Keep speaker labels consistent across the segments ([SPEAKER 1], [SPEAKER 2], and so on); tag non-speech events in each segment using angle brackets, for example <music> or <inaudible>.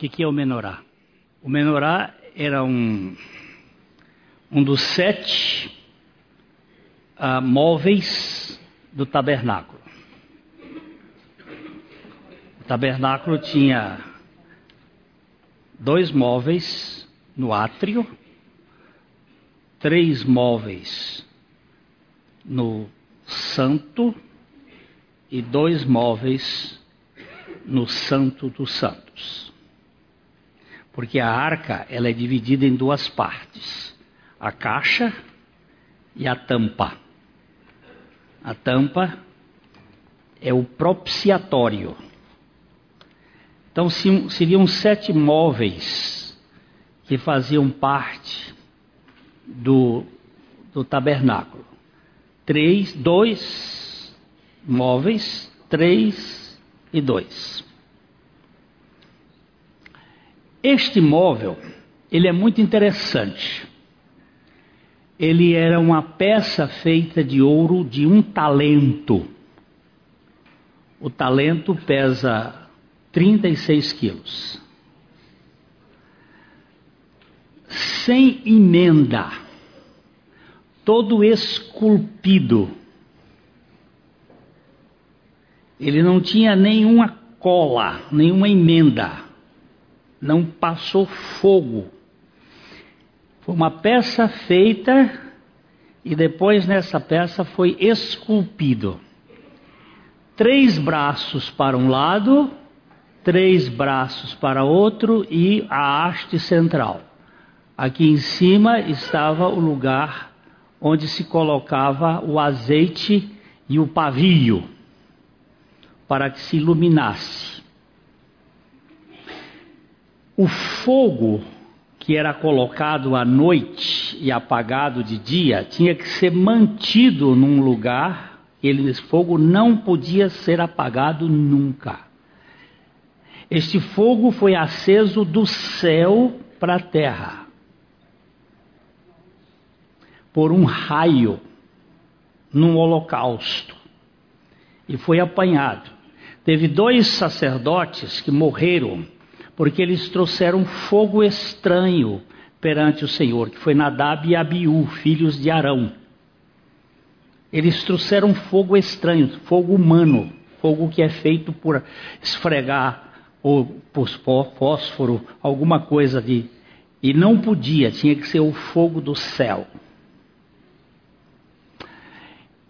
[SPEAKER 1] que, que é o menorá? O menorá era um, um dos sete uh, móveis do tabernáculo. O tabernáculo tinha dois móveis no átrio, três móveis no santo e dois móveis no santo dos santos porque a arca ela é dividida em duas partes: a caixa e a tampa. A tampa é o propiciatório. Então seriam sete móveis que faziam parte do, do tabernáculo. Três, dois móveis, três e dois. Este móvel, ele é muito interessante. Ele era uma peça feita de ouro de um talento. O talento pesa 36 quilos. Sem emenda, todo esculpido. Ele não tinha nenhuma cola, nenhuma emenda não passou fogo. Foi uma peça feita e depois nessa peça foi esculpido. Três braços para um lado, três braços para outro e a haste central. Aqui em cima estava o lugar onde se colocava o azeite e o pavio para que se iluminasse. O fogo que era colocado à noite e apagado de dia tinha que ser mantido num lugar, esse fogo não podia ser apagado nunca. Este fogo foi aceso do céu para a terra por um raio num holocausto e foi apanhado. Teve dois sacerdotes que morreram porque eles trouxeram fogo estranho perante o Senhor, que foi Nadab e Abiú, filhos de Arão. Eles trouxeram fogo estranho, fogo humano, fogo que é feito por esfregar ou por fósforo, alguma coisa de. E não podia, tinha que ser o fogo do céu.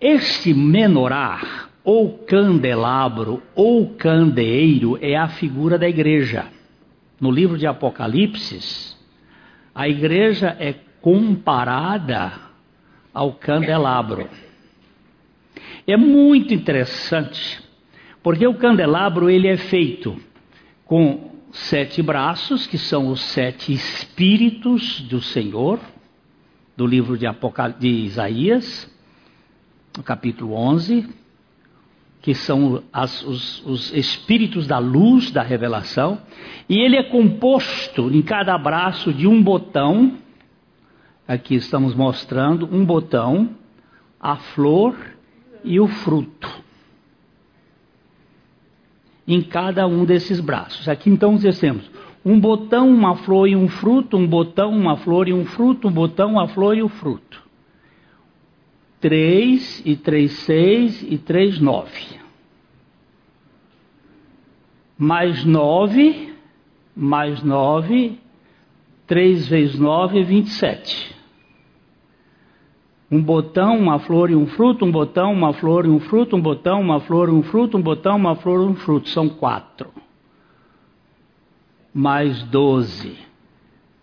[SPEAKER 1] Este menorá, ou candelabro, ou candeeiro, é a figura da igreja no livro de Apocalipse, a igreja é comparada ao candelabro. É muito interessante, porque o candelabro ele é feito com sete braços, que são os sete espíritos do Senhor, do livro de, Apocal... de Isaías, no capítulo 11, que são as, os, os, espíritos da luz, da revelação, e ele é composto em cada braço de um botão, aqui estamos mostrando um botão, a flor e o fruto. Em cada um desses braços. Aqui então dizemos um botão, uma flor e um fruto, um botão, uma flor e um fruto, um botão, uma flor e o fruto. 3 e 3, 6 e 3, 9. Mais 9, mais 9, 3 vezes 9 é 27. Um botão, uma flor e um fruto, um botão, uma flor e um fruto, um botão, uma flor e um fruto, um botão, uma flor e um fruto. São quatro. Mais 12.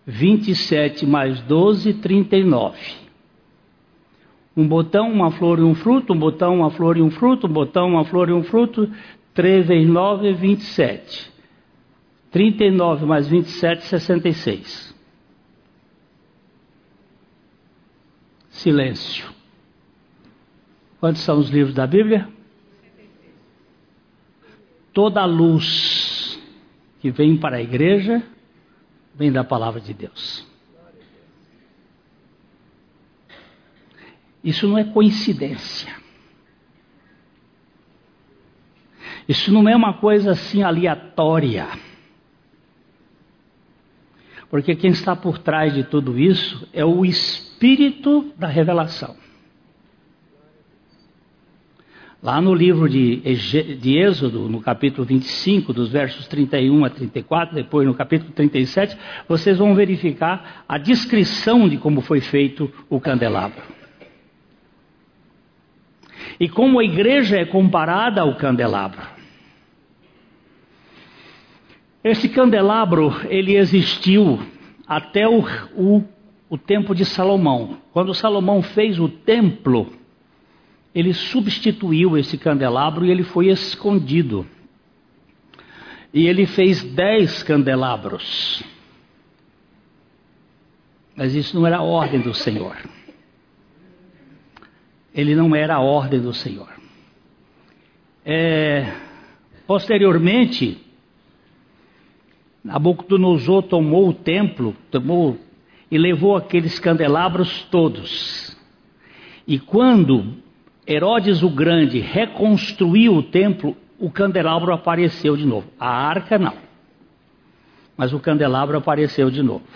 [SPEAKER 1] 27 mais 12, 39 um botão, uma flor e um fruto, um botão, uma flor e um fruto, um botão, uma flor e um fruto, 3 vezes 9 é 27. 39 mais 27, 66. Silêncio. Quantos são os livros da Bíblia? Toda a luz que vem para a igreja vem da palavra de Deus. Isso não é coincidência. Isso não é uma coisa assim aleatória. Porque quem está por trás de tudo isso é o espírito da revelação. Lá no livro de, de Êxodo, no capítulo 25, dos versos 31 a 34, depois no capítulo 37, vocês vão verificar a descrição de como foi feito o candelabro. E como a igreja é comparada ao candelabro. Esse candelabro, ele existiu até o, o, o tempo de Salomão. Quando Salomão fez o templo, ele substituiu esse candelabro e ele foi escondido. E ele fez dez candelabros. Mas isso não era a ordem do Senhor. Ele não era a ordem do Senhor. É, posteriormente, Nabucodonosor tomou o templo, tomou e levou aqueles candelabros todos. E quando Herodes o Grande reconstruiu o templo, o candelabro apareceu de novo. A arca não. Mas o candelabro apareceu de novo.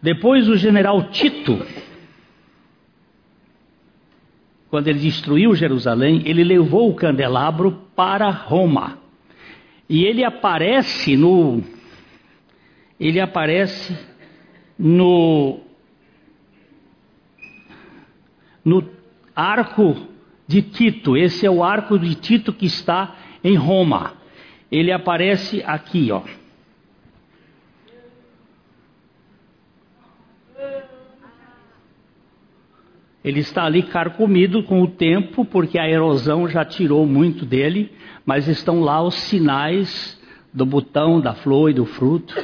[SPEAKER 1] Depois o general Tito, quando ele destruiu Jerusalém, ele levou o candelabro para Roma. E ele aparece no ele aparece no no arco de Tito. Esse é o arco de Tito que está em Roma. Ele aparece aqui, ó. Ele está ali carcomido com o tempo, porque a erosão já tirou muito dele, mas estão lá os sinais do botão, da flor e do fruto.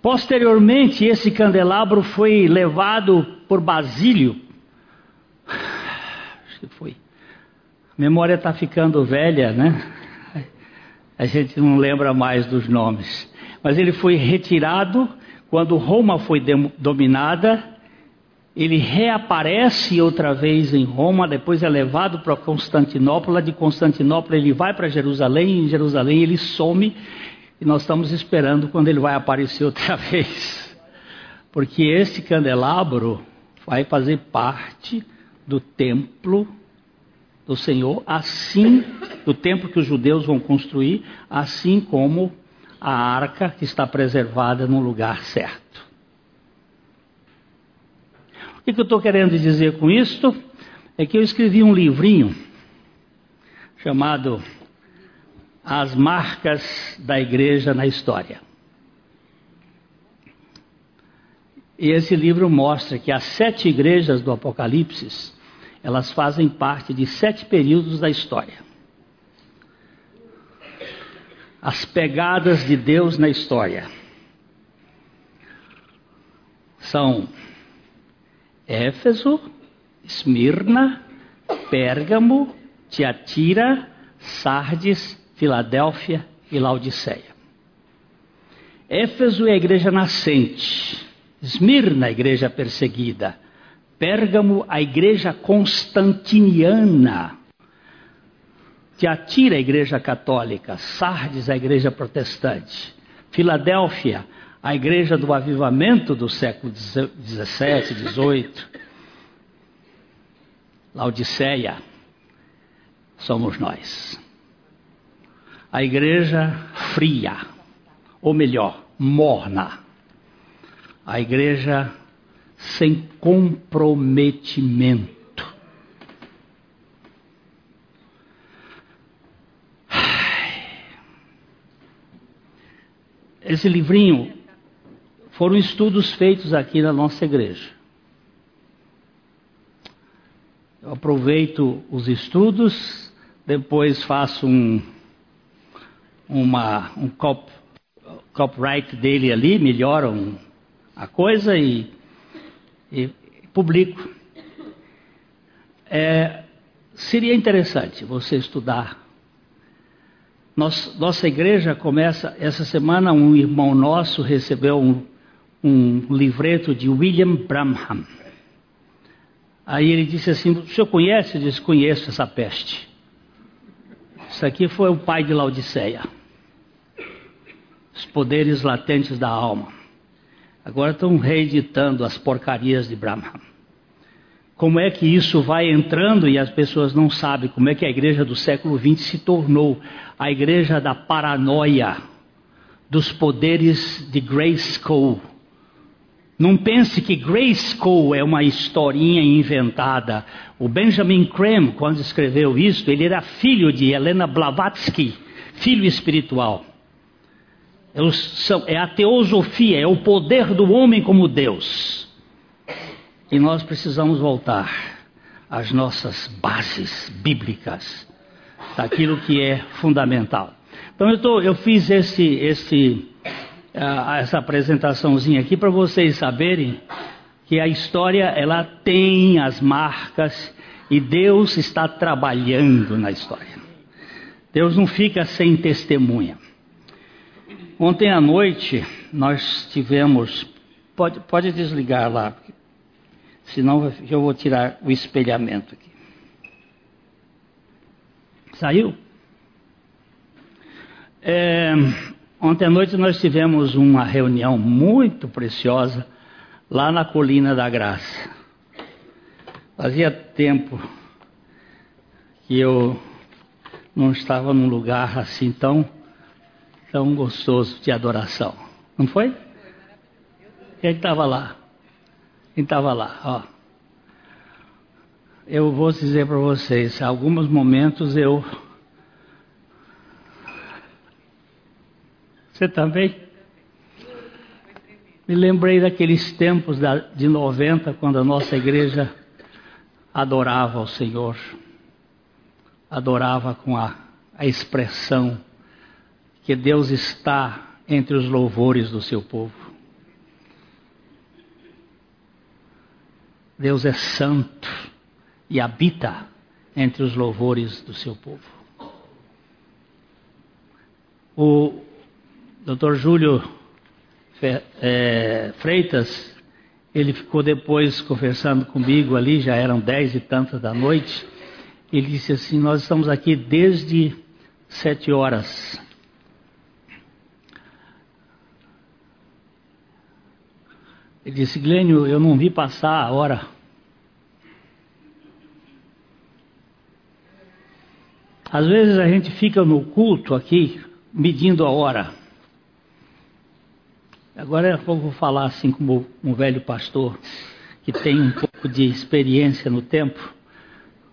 [SPEAKER 1] Posteriormente, esse candelabro foi levado por Basílio. Acho que foi. A memória está ficando velha, né? A gente não lembra mais dos nomes. Mas ele foi retirado quando Roma foi dominada. Ele reaparece outra vez em Roma, depois é levado para Constantinopla. De Constantinopla ele vai para Jerusalém, em Jerusalém ele some e nós estamos esperando quando ele vai aparecer outra <laughs> vez. Porque esse candelabro vai fazer parte do templo do Senhor, assim, do templo que os judeus vão construir, assim como a arca que está preservada no lugar certo. O que, que eu estou querendo dizer com isto? É que eu escrevi um livrinho chamado as marcas da igreja na história. E esse livro mostra que as sete igrejas do Apocalipse, elas fazem parte de sete períodos da história. As pegadas de Deus na história são Éfeso, Esmirna, Pérgamo, Tiatira, Sardes Filadélfia e Laodiceia. Éfeso é a igreja nascente, Esmirna, a igreja perseguida, Pérgamo, a igreja constantiniana, Tiatira, a igreja católica, Sardes, a igreja protestante, Filadélfia, a igreja do avivamento do século 17, 18, Laodiceia, somos nós. A igreja fria, ou melhor, morna, a igreja sem comprometimento. Esse livrinho foram estudos feitos aqui na nossa igreja. Eu aproveito os estudos, depois faço um uma, um cop, copyright dele ali, melhoram a coisa e, e publico. É, seria interessante você estudar. Nos, nossa igreja começa, essa semana, um irmão nosso recebeu um, um livreto de William Branham. Aí ele disse assim: O senhor conhece? Eu disse: Conheço essa peste. Isso aqui foi o pai de Laodiceia. os poderes latentes da alma. Agora estão reeditando as porcarias de Brahma. Como é que isso vai entrando e as pessoas não sabem como é que a igreja do século XX se tornou a igreja da paranoia, dos poderes de Grayskull. Não pense que Grayskull é uma historinha inventada. O Benjamin Creme, quando escreveu isso, ele era filho de Helena Blavatsky, filho espiritual. É a teosofia, é o poder do homem como Deus. E nós precisamos voltar às nossas bases bíblicas, daquilo que é fundamental. Então eu, tô, eu fiz esse, esse, essa apresentaçãozinha aqui para vocês saberem que a história ela tem as marcas e Deus está trabalhando na história. Deus não fica sem testemunha. Ontem à noite nós tivemos, pode, pode desligar lá, Senão eu vou tirar o espelhamento aqui. Saiu? É, ontem à noite nós tivemos uma reunião muito preciosa lá na Colina da Graça. Fazia tempo que eu não estava num lugar assim tão, tão gostoso de adoração. Não foi? Quem estava lá? Quem estava lá? Ó. Eu vou dizer para vocês, alguns momentos eu. Você também? Me lembrei daqueles tempos de 90, quando a nossa igreja adorava o Senhor, adorava com a, a expressão que Deus está entre os louvores do seu povo. Deus é santo e habita entre os louvores do seu povo. O Dr. Júlio é, Freitas, ele ficou depois conversando comigo ali, já eram dez e tantas da noite. Ele disse assim: Nós estamos aqui desde sete horas. Ele disse, Glênio, eu não vi passar a hora. Às vezes a gente fica no culto aqui, medindo a hora. Agora eu vou falar assim como um velho pastor, que tem um pouco de experiência no tempo,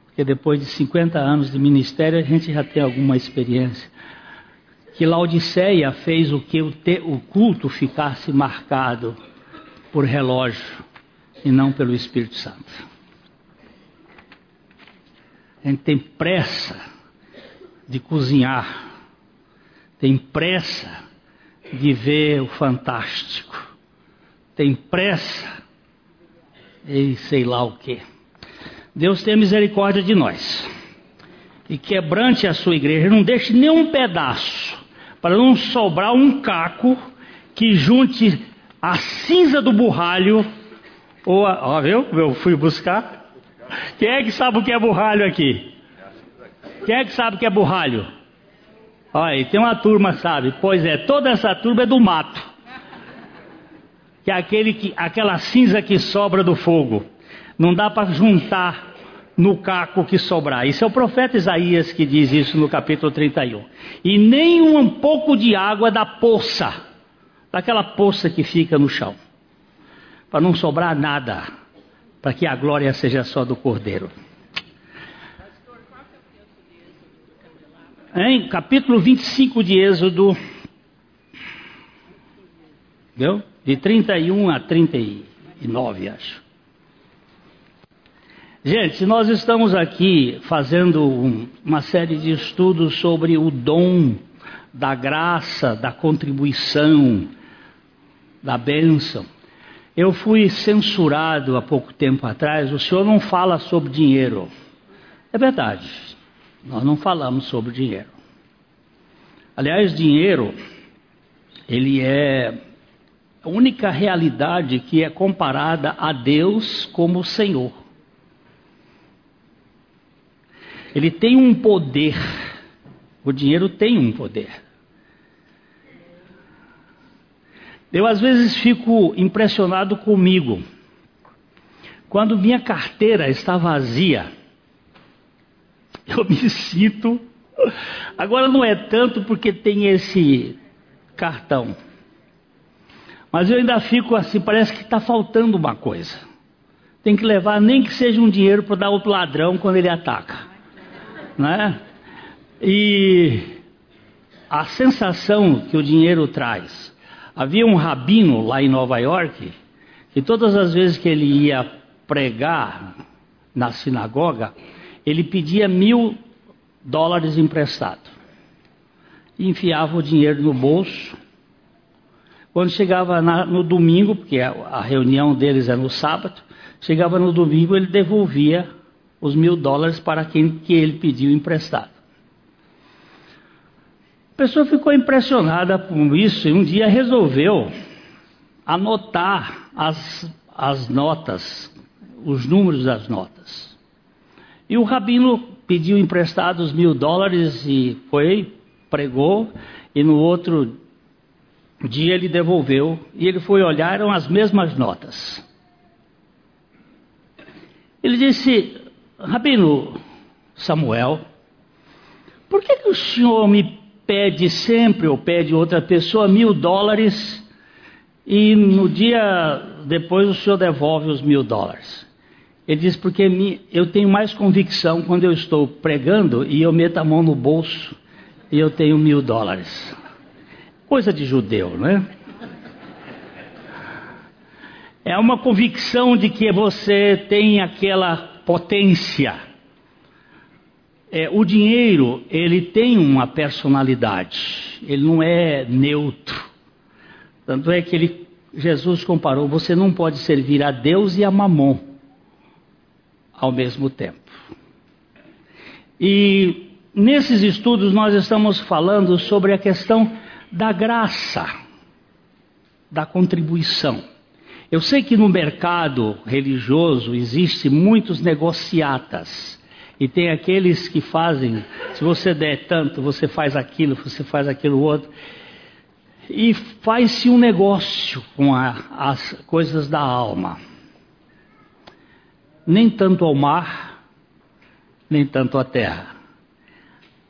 [SPEAKER 1] porque depois de 50 anos de ministério a gente já tem alguma experiência. Que Laodiceia fez o que o, te, o culto ficasse marcado por relógio e não pelo Espírito Santo. A gente tem pressa de cozinhar, tem pressa de ver o fantástico, tem pressa e sei lá o que. Deus tenha misericórdia de nós e quebrante a sua igreja, não deixe nenhum pedaço, para não sobrar um caco que junte a cinza do burralho, ou a, ó, viu? Eu fui buscar. Quem é que sabe o que é burralho aqui? Quem é que sabe o que é burralho? Olha, tem uma turma, sabe? Pois é, toda essa turma é do mato. Que é aquele que, aquela cinza que sobra do fogo. Não dá para juntar no caco que sobrar. Isso é o profeta Isaías que diz isso no capítulo 31. E nem um pouco de água da poça daquela poça que fica no chão, para não sobrar nada, para que a glória seja só do Cordeiro. Em capítulo 25 de Êxodo, viu? de 31 a 39, acho. Gente, nós estamos aqui fazendo um, uma série de estudos sobre o dom da graça, da contribuição, da bênção. Eu fui censurado há pouco tempo atrás, o senhor não fala sobre dinheiro. É verdade, nós não falamos sobre dinheiro. Aliás, dinheiro, ele é a única realidade que é comparada a Deus como Senhor. Ele tem um poder, o dinheiro tem um poder. Eu às vezes fico impressionado comigo. Quando minha carteira está vazia, eu me sinto. Agora não é tanto porque tem esse cartão, mas eu ainda fico assim, parece que está faltando uma coisa. Tem que levar nem que seja um dinheiro para dar outro ladrão quando ele ataca, né? E a sensação que o dinheiro traz. Havia um rabino lá em Nova York que todas as vezes que ele ia pregar na sinagoga, ele pedia mil dólares emprestado. Enfiava o dinheiro no bolso. Quando chegava na, no domingo, porque a, a reunião deles é no sábado, chegava no domingo, ele devolvia os mil dólares para quem que ele pediu emprestado. A pessoa ficou impressionada com isso e um dia resolveu anotar as, as notas, os números das notas. E o rabino pediu emprestados mil dólares e foi, pregou, e no outro dia ele devolveu, e ele foi olhar, eram as mesmas notas. Ele disse, Rabino Samuel, por que, que o senhor me pede sempre ou pede outra pessoa mil dólares e no dia depois o senhor devolve os mil dólares? Ele diz, porque eu tenho mais convicção quando eu estou pregando e eu meto a mão no bolso e eu tenho mil dólares. Coisa de judeu, né? É uma convicção de que você tem aquela potência. É, o dinheiro, ele tem uma personalidade, ele não é neutro. Tanto é que ele, Jesus comparou: você não pode servir a Deus e a Mamon ao mesmo tempo. E nesses estudos nós estamos falando sobre a questão da graça, da contribuição. Eu sei que no mercado religioso existe muitos negociatas e tem aqueles que fazem, se você der tanto, você faz aquilo, você faz aquilo outro. E faz-se um negócio com a, as coisas da alma nem tanto ao mar, nem tanto à terra.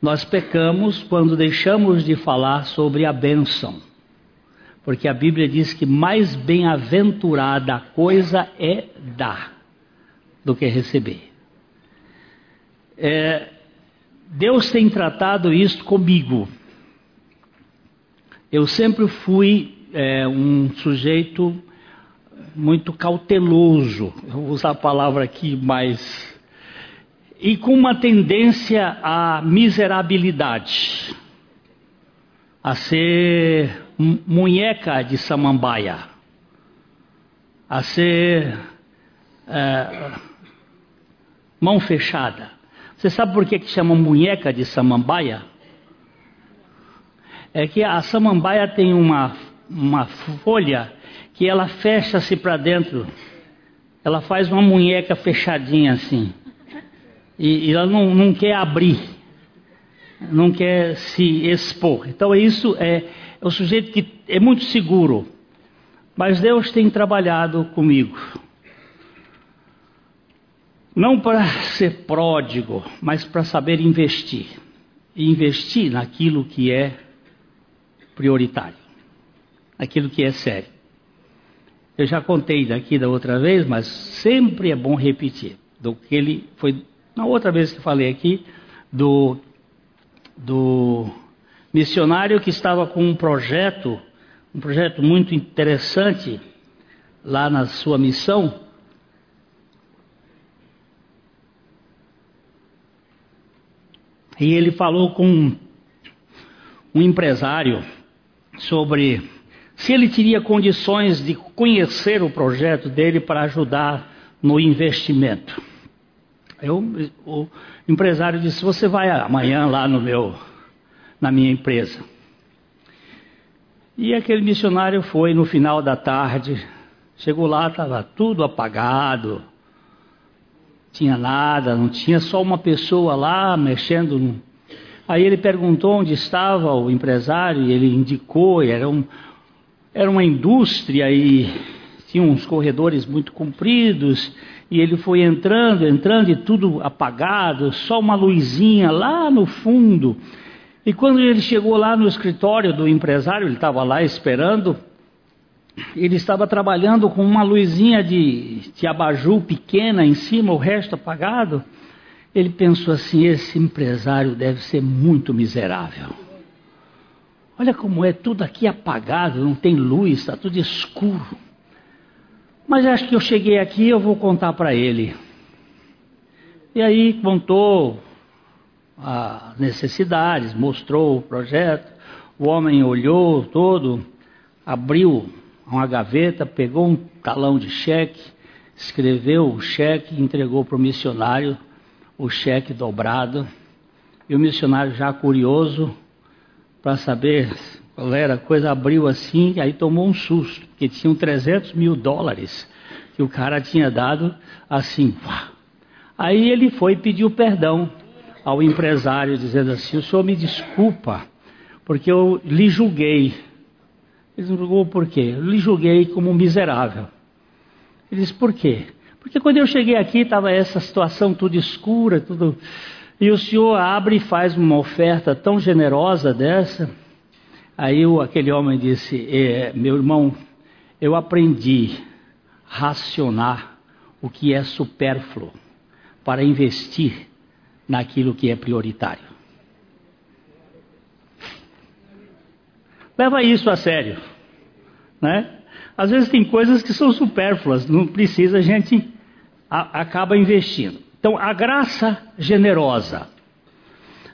[SPEAKER 1] Nós pecamos quando deixamos de falar sobre a bênção, porque a Bíblia diz que mais bem-aventurada a coisa é dar do que receber. É, Deus tem tratado isso comigo. Eu sempre fui é, um sujeito muito cauteloso, eu vou usar a palavra aqui mais. E com uma tendência à miserabilidade, a ser munheca de samambaia, a ser é, mão fechada. Você sabe por que, que chama munheca de samambaia? É que a samambaia tem uma, uma folha que ela fecha-se para dentro. Ela faz uma munheca fechadinha assim. E, e ela não, não quer abrir. Não quer se expor. Então isso é, é sujeito que é muito seguro. Mas Deus tem trabalhado comigo. Não para ser pródigo, mas para saber investir. E investir naquilo que é prioritário, naquilo que é sério. Eu já contei daqui da outra vez, mas sempre é bom repetir. Do que ele foi na outra vez que falei aqui do do missionário que estava com um projeto, um projeto muito interessante lá na sua missão. E ele falou com um empresário sobre se ele teria condições de conhecer o projeto dele para ajudar no investimento. Eu, o empresário disse: Você vai amanhã lá no meu, na minha empresa. E aquele missionário foi no final da tarde. Chegou lá, estava tudo apagado, tinha nada, não tinha só uma pessoa lá mexendo. Aí ele perguntou onde estava o empresário e ele indicou, era um, era uma indústria e tinha uns corredores muito compridos, e ele foi entrando, entrando e tudo apagado, só uma luzinha lá no fundo. E quando ele chegou lá no escritório do empresário, ele estava lá esperando, ele estava trabalhando com uma luzinha de, de abajur pequena em cima, o resto apagado. Ele pensou assim: esse empresário deve ser muito miserável. Olha como é tudo aqui apagado, não tem luz, está tudo escuro. Mas acho que eu cheguei aqui, eu vou contar para ele. E aí contou as necessidades, mostrou o projeto. O homem olhou todo, abriu uma gaveta, pegou um talão de cheque, escreveu o cheque entregou para o missionário o cheque dobrado. E o missionário, já curioso para saber qual era a coisa, abriu assim, e aí tomou um susto, porque tinham 300 mil dólares que o cara tinha dado assim. Aí ele foi e pediu perdão ao empresário, dizendo assim: O senhor me desculpa, porque eu lhe julguei. Ele julgou por quê? Eu lhe julguei como um miserável. Ele disse: Por quê? Porque quando eu cheguei aqui estava essa situação tudo escura, tudo. E o senhor abre e faz uma oferta tão generosa dessa. Aí o, aquele homem disse: é, Meu irmão, eu aprendi a racionar o que é supérfluo para investir naquilo que é prioritário. Leva isso a sério, né? Às vezes tem coisas que são supérfluas, não precisa a gente acaba investindo. Então, a graça generosa.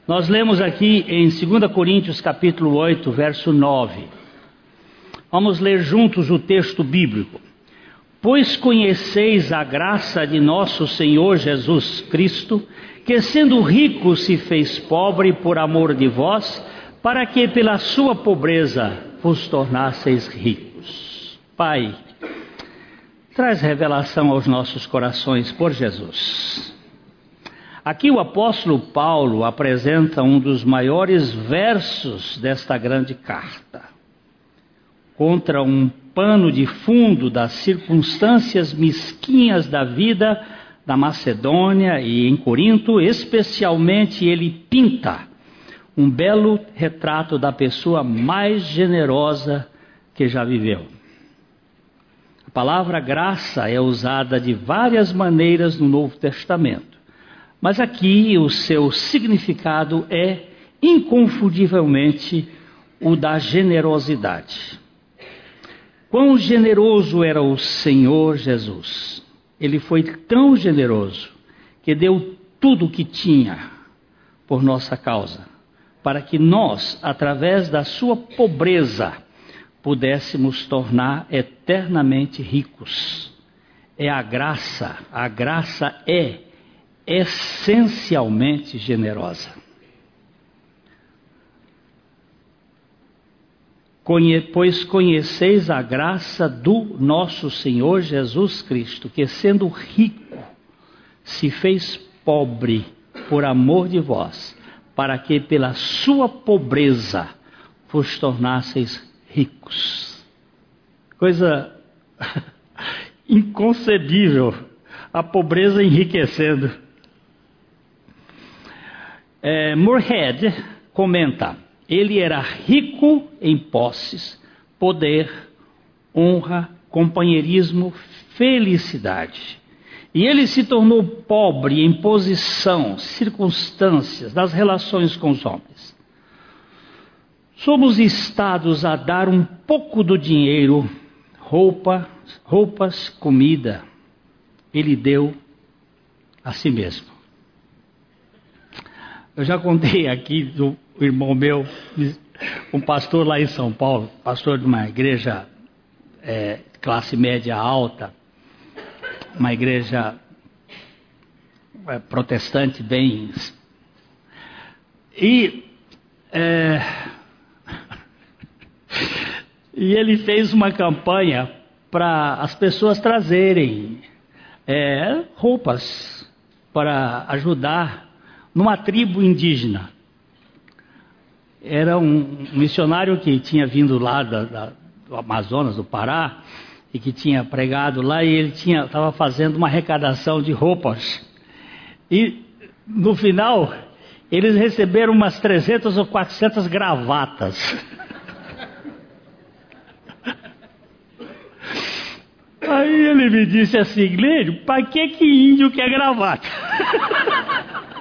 [SPEAKER 1] Nós lemos aqui em 2 Coríntios capítulo 8, verso 9. Vamos ler juntos o texto bíblico. Pois conheceis a graça de nosso Senhor Jesus Cristo, que sendo rico se fez pobre por amor de vós, para que pela sua pobreza vos tornasseis ricos. Pai, traz revelação aos nossos corações por Jesus. Aqui o apóstolo Paulo apresenta um dos maiores versos desta grande carta. Contra um pano de fundo das circunstâncias mesquinhas da vida da Macedônia e em Corinto, especialmente ele pinta um belo retrato da pessoa mais generosa que já viveu palavra graça é usada de várias maneiras no Novo Testamento, mas aqui o seu significado é inconfundivelmente o da generosidade. Quão generoso era o Senhor Jesus! Ele foi tão generoso que deu tudo o que tinha por nossa causa, para que nós, através da sua pobreza, pudéssemos tornar eternamente ricos. É a graça, a graça é essencialmente generosa. Pois conheceis a graça do nosso Senhor Jesus Cristo, que sendo rico, se fez pobre por amor de vós, para que pela sua pobreza vos tornasseis ricos. Coisa <laughs> inconcebível, a pobreza enriquecendo. É, Moorhead comenta: ele era rico em posses, poder, honra, companheirismo, felicidade. E ele se tornou pobre em posição, circunstâncias, das relações com os homens somos estados a dar um pouco do dinheiro, roupa, roupas, comida. Ele deu a si mesmo. Eu já contei aqui do irmão meu, um pastor lá em São Paulo, pastor de uma igreja é, classe média alta, uma igreja é, protestante bem. E é, e ele fez uma campanha para as pessoas trazerem é, roupas para ajudar numa tribo indígena. Era um missionário que tinha vindo lá da, da, do Amazonas, do Pará, e que tinha pregado lá, e ele estava fazendo uma arrecadação de roupas. E no final, eles receberam umas 300 ou 400 gravatas. <laughs> Aí ele me disse assim, Glênio, para que que índio quer gravata? <laughs>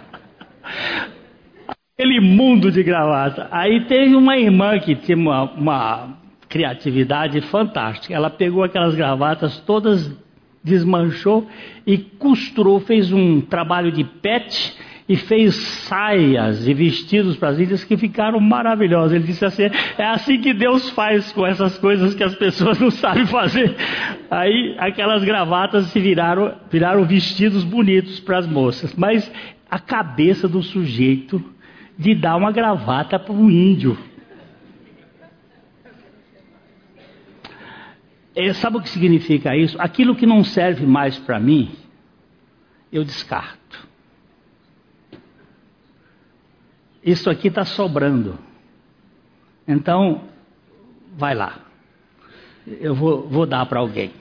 [SPEAKER 1] Aquele mundo de gravata. Aí teve uma irmã que tinha uma, uma criatividade fantástica. Ela pegou aquelas gravatas todas, desmanchou e costurou, fez um trabalho de pet e fez saias e vestidos para as ilhas que ficaram maravilhosos. Ele disse assim: é assim que Deus faz com essas coisas que as pessoas não sabem fazer. Aí aquelas gravatas se viraram, viraram vestidos bonitos para as moças. Mas a cabeça do sujeito de dar uma gravata para um índio. É, sabe o que significa isso? Aquilo que não serve mais para mim, eu descarto. Isso aqui está sobrando. Então, vai lá. Eu vou, vou dar para alguém.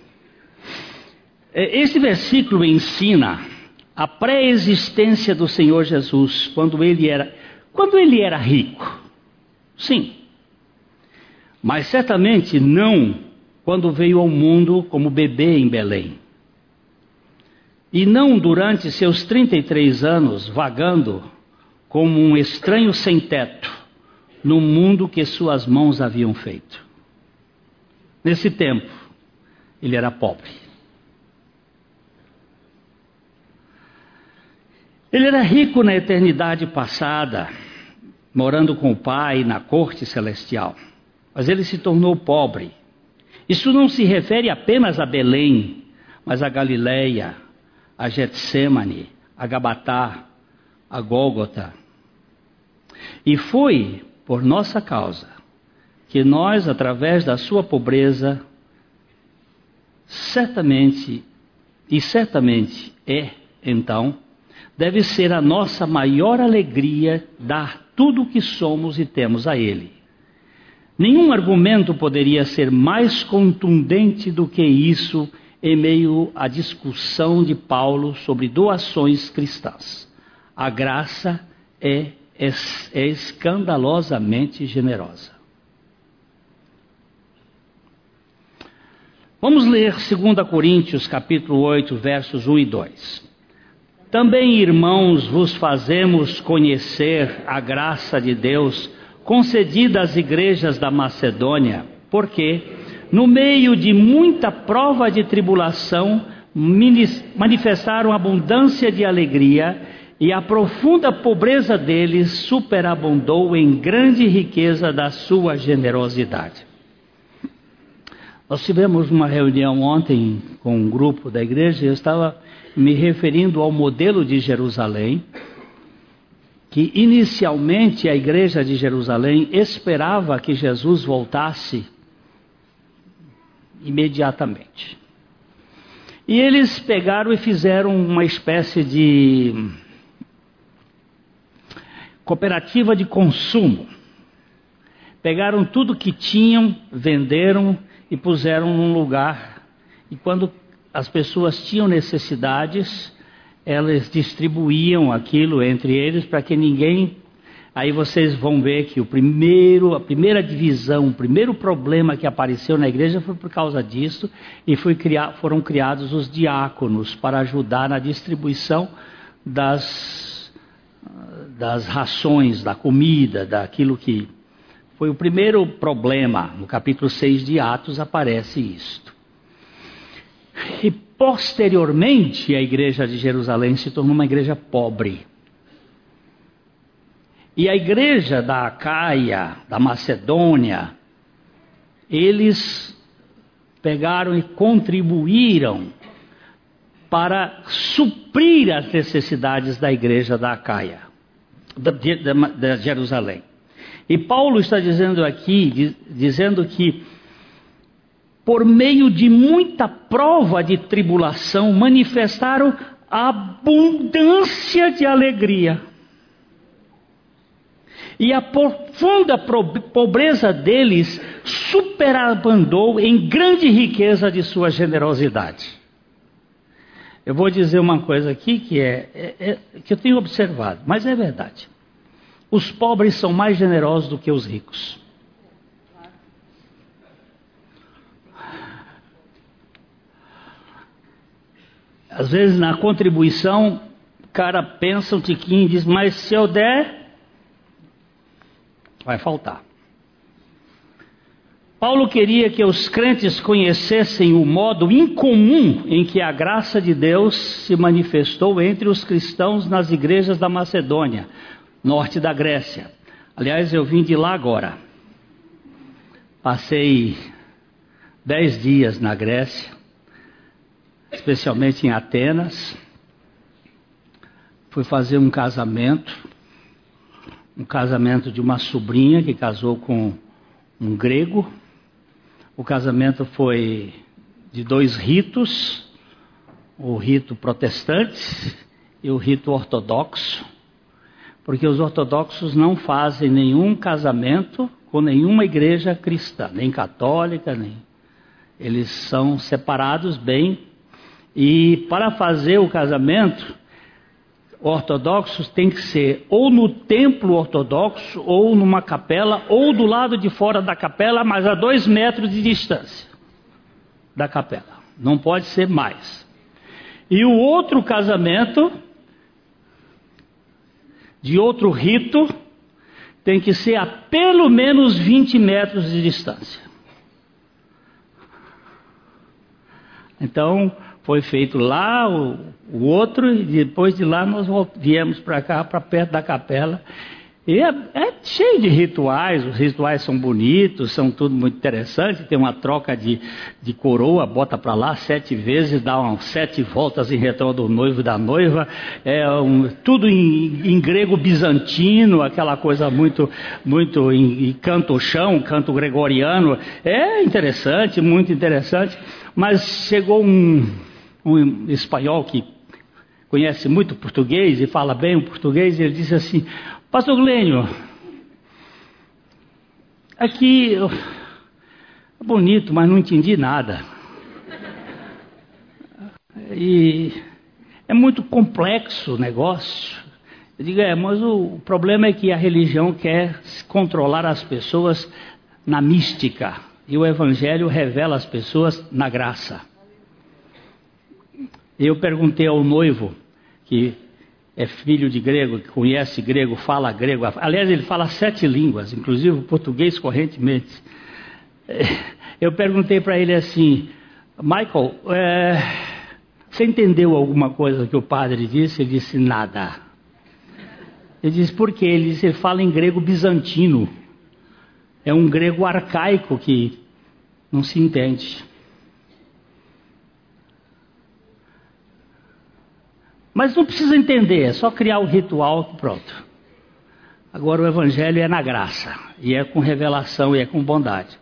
[SPEAKER 1] É, esse versículo ensina a pré-existência do Senhor Jesus quando ele era quando ele era rico. Sim. Mas certamente não quando veio ao mundo como bebê em Belém. E não durante seus 33 anos vagando como um estranho sem teto no mundo que suas mãos haviam feito. Nesse tempo, ele era pobre. Ele era rico na eternidade passada, morando com o Pai na corte celestial. Mas ele se tornou pobre. Isso não se refere apenas a Belém, mas a Galileia, a Getsemane, a Gabatá, a Gólgota, e foi por nossa causa que nós, através da sua pobreza, certamente, e certamente é, então, deve ser a nossa maior alegria dar tudo o que somos e temos a Ele. Nenhum argumento poderia ser mais contundente do que isso em meio à discussão de Paulo sobre doações cristãs. A graça é é, é escandalosamente generosa. Vamos ler 2 Coríntios capítulo 8, versos 1 e 2. Também, irmãos, vos fazemos conhecer a graça de Deus concedida às igrejas da Macedônia, porque, no meio de muita prova de tribulação, manifestaram abundância de alegria e a profunda pobreza deles superabundou em grande riqueza da sua generosidade. Nós tivemos uma reunião ontem com um grupo da igreja e eu estava me referindo ao modelo de Jerusalém, que inicialmente a igreja de Jerusalém esperava que Jesus voltasse imediatamente. E eles pegaram e fizeram uma espécie de cooperativa de consumo. Pegaram tudo que tinham, venderam e puseram num lugar. E quando as pessoas tinham necessidades, elas distribuíam aquilo entre eles para que ninguém. Aí vocês vão ver que o primeiro, a primeira divisão, o primeiro problema que apareceu na igreja foi por causa disso e criar, foram criados os diáconos para ajudar na distribuição das das rações, da comida, daquilo que. Foi o primeiro problema. No capítulo 6 de Atos aparece isto. E posteriormente a igreja de Jerusalém se tornou uma igreja pobre. E a igreja da Acaia, da Macedônia, eles pegaram e contribuíram para suprir as necessidades da igreja da Acaia de, Jerusalém. E Paulo está dizendo aqui, dizendo que por meio de muita prova de tribulação manifestaram abundância de alegria. E a profunda pobreza deles superabundou em grande riqueza de sua generosidade. Eu vou dizer uma coisa aqui que é, é, é, que eu tenho observado, mas é verdade. Os pobres são mais generosos do que os ricos. Às vezes na contribuição, cara pensa um tiquinho e diz, mas se eu der, vai faltar. Paulo queria que os crentes conhecessem o modo incomum em que a graça de Deus se manifestou entre os cristãos nas igrejas da Macedônia, norte da Grécia. Aliás, eu vim de lá agora. Passei dez dias na Grécia, especialmente em Atenas. Fui fazer um casamento, um casamento de uma sobrinha que casou com um grego o casamento foi de dois ritos, o rito protestante e o rito ortodoxo, porque os ortodoxos não fazem nenhum casamento com nenhuma igreja cristã, nem católica, nem. Eles são separados bem. E para fazer o casamento, ortodoxos tem que ser ou no templo ortodoxo, ou numa capela, ou do lado de fora da capela, mas a dois metros de distância da capela. Não pode ser mais. E o outro casamento, de outro rito, tem que ser a pelo menos 20 metros de distância. Então, foi feito lá o, o outro, e depois de lá nós viemos para cá, para perto da capela. E é, é, cheio de rituais, os rituais são bonitos, são tudo muito interessante. Tem uma troca de, de coroa, bota para lá sete vezes, dá sete voltas em retorno do noivo e da noiva. É um, tudo em, em, grego bizantino, aquela coisa muito, muito em, em canto chão, canto gregoriano. É interessante, muito interessante. Mas chegou um, um espanhol que conhece muito português e fala bem o português, ele disse assim: Pastor Glênio, aqui é bonito, mas não entendi nada. E é muito complexo o negócio. Eu digo, é, mas o problema é que a religião quer controlar as pessoas na mística. E o Evangelho revela as pessoas na graça. Eu perguntei ao noivo, que é filho de grego, que conhece grego, fala grego. Aliás, ele fala sete línguas, inclusive o português correntemente. Eu perguntei para ele assim: Michael, é, você entendeu alguma coisa que o padre disse? Ele disse: nada. Ele disse: por quê? Ele disse: ele fala em grego bizantino. É um grego arcaico que não se entende. Mas não precisa entender, é só criar o ritual pronto. Agora o evangelho é na graça, e é com revelação e é com bondade.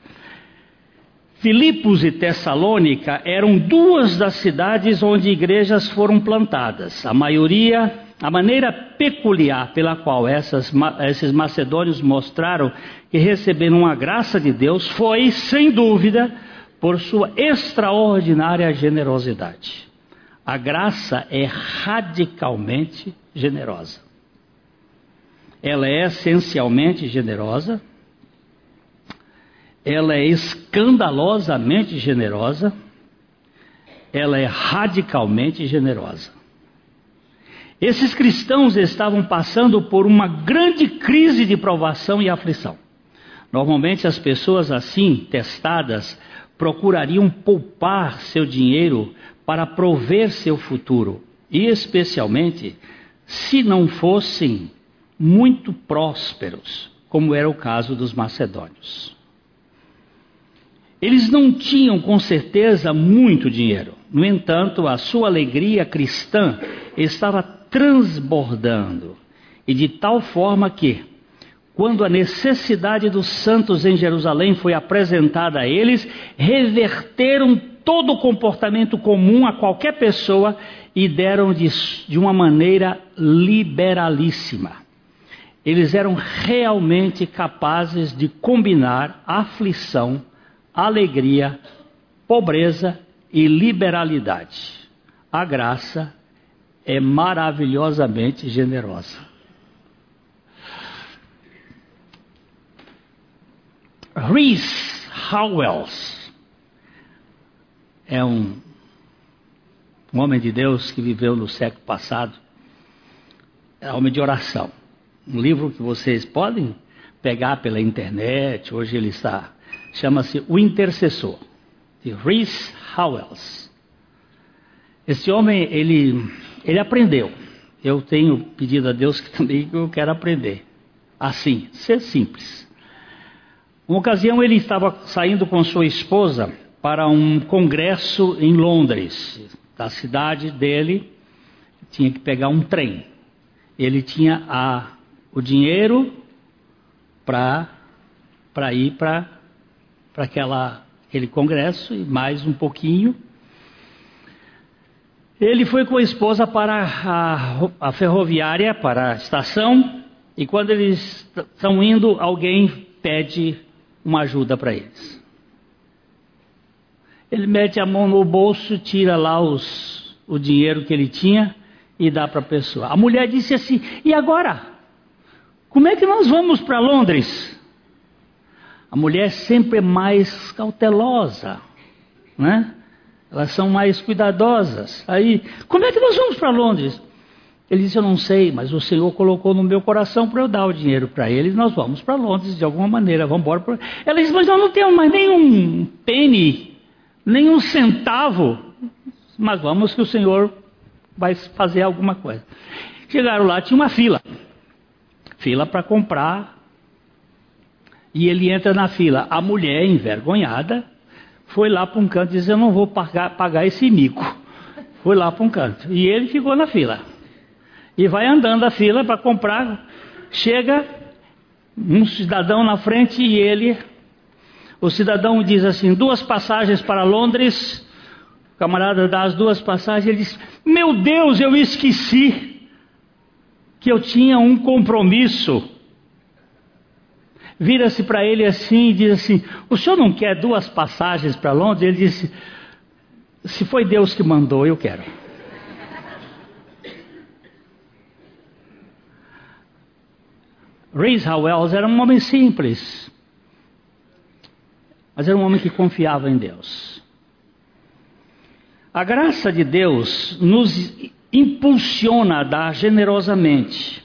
[SPEAKER 1] Filipos e Tessalônica eram duas das cidades onde igrejas foram plantadas. A maioria, a maneira peculiar pela qual essas, esses macedônios mostraram que receberam a graça de Deus foi, sem dúvida, por sua extraordinária generosidade. A graça é radicalmente generosa. Ela é essencialmente generosa, ela é escandalosamente generosa, ela é radicalmente generosa. Esses cristãos estavam passando por uma grande crise de provação e aflição. Normalmente as pessoas assim, testadas, procurariam poupar seu dinheiro para prover seu futuro, e especialmente se não fossem muito prósperos, como era o caso dos macedônios. Eles não tinham com certeza muito dinheiro, no entanto, a sua alegria cristã estava transbordando, e de tal forma que, quando a necessidade dos santos em Jerusalém foi apresentada a eles, reverteram todo o comportamento comum a qualquer pessoa e deram de, de uma maneira liberalíssima. eles eram realmente capazes de combinar aflição, alegria, pobreza e liberalidade. A graça é maravilhosamente generosa. Reese Howells é um, um homem de Deus que viveu no século passado, é homem de oração. Um livro que vocês podem pegar pela internet, hoje ele está, chama-se O Intercessor, de Reese Howells. Esse homem, ele, ele aprendeu. Eu tenho pedido a Deus que <laughs> também eu quero aprender. Assim, ser simples. Uma ocasião ele estava saindo com sua esposa para um congresso em Londres, da cidade dele, tinha que pegar um trem. Ele tinha a o dinheiro para ir para aquele congresso e mais um pouquinho. Ele foi com a esposa para a, a ferroviária, para a estação, e quando eles estão indo, alguém pede uma ajuda para eles. Ele mete a mão no bolso, tira lá os, o dinheiro que ele tinha e dá para a pessoa. A mulher disse assim: E agora? Como é que nós vamos para Londres? A mulher sempre é mais cautelosa, né? Elas são mais cuidadosas. Aí, como é que nós vamos para Londres? Ele disse: Eu não sei, mas o Senhor colocou no meu coração para eu dar o dinheiro para ele. Nós vamos para Londres de alguma maneira. Vamos embora. Pra... Ela disse: Mas nós não temos mais nenhum penny, nenhum centavo. Mas vamos que o Senhor vai fazer alguma coisa. Chegaram lá, tinha uma fila fila para comprar. E ele entra na fila. A mulher, envergonhada, foi lá para um canto e disse: Eu não vou pagar, pagar esse mico. Foi lá para um canto. E ele ficou na fila. E vai andando a fila para comprar. Chega um cidadão na frente e ele. O cidadão diz assim: duas passagens para Londres. O camarada dá as duas passagens. Ele diz: Meu Deus, eu esqueci que eu tinha um compromisso. Vira-se para ele assim e diz assim: O senhor não quer duas passagens para Londres? Ele disse: Se foi Deus que mandou, eu quero. Rees Howells era um homem simples, mas era um homem que confiava em Deus. A graça de Deus nos impulsiona a dar generosamente.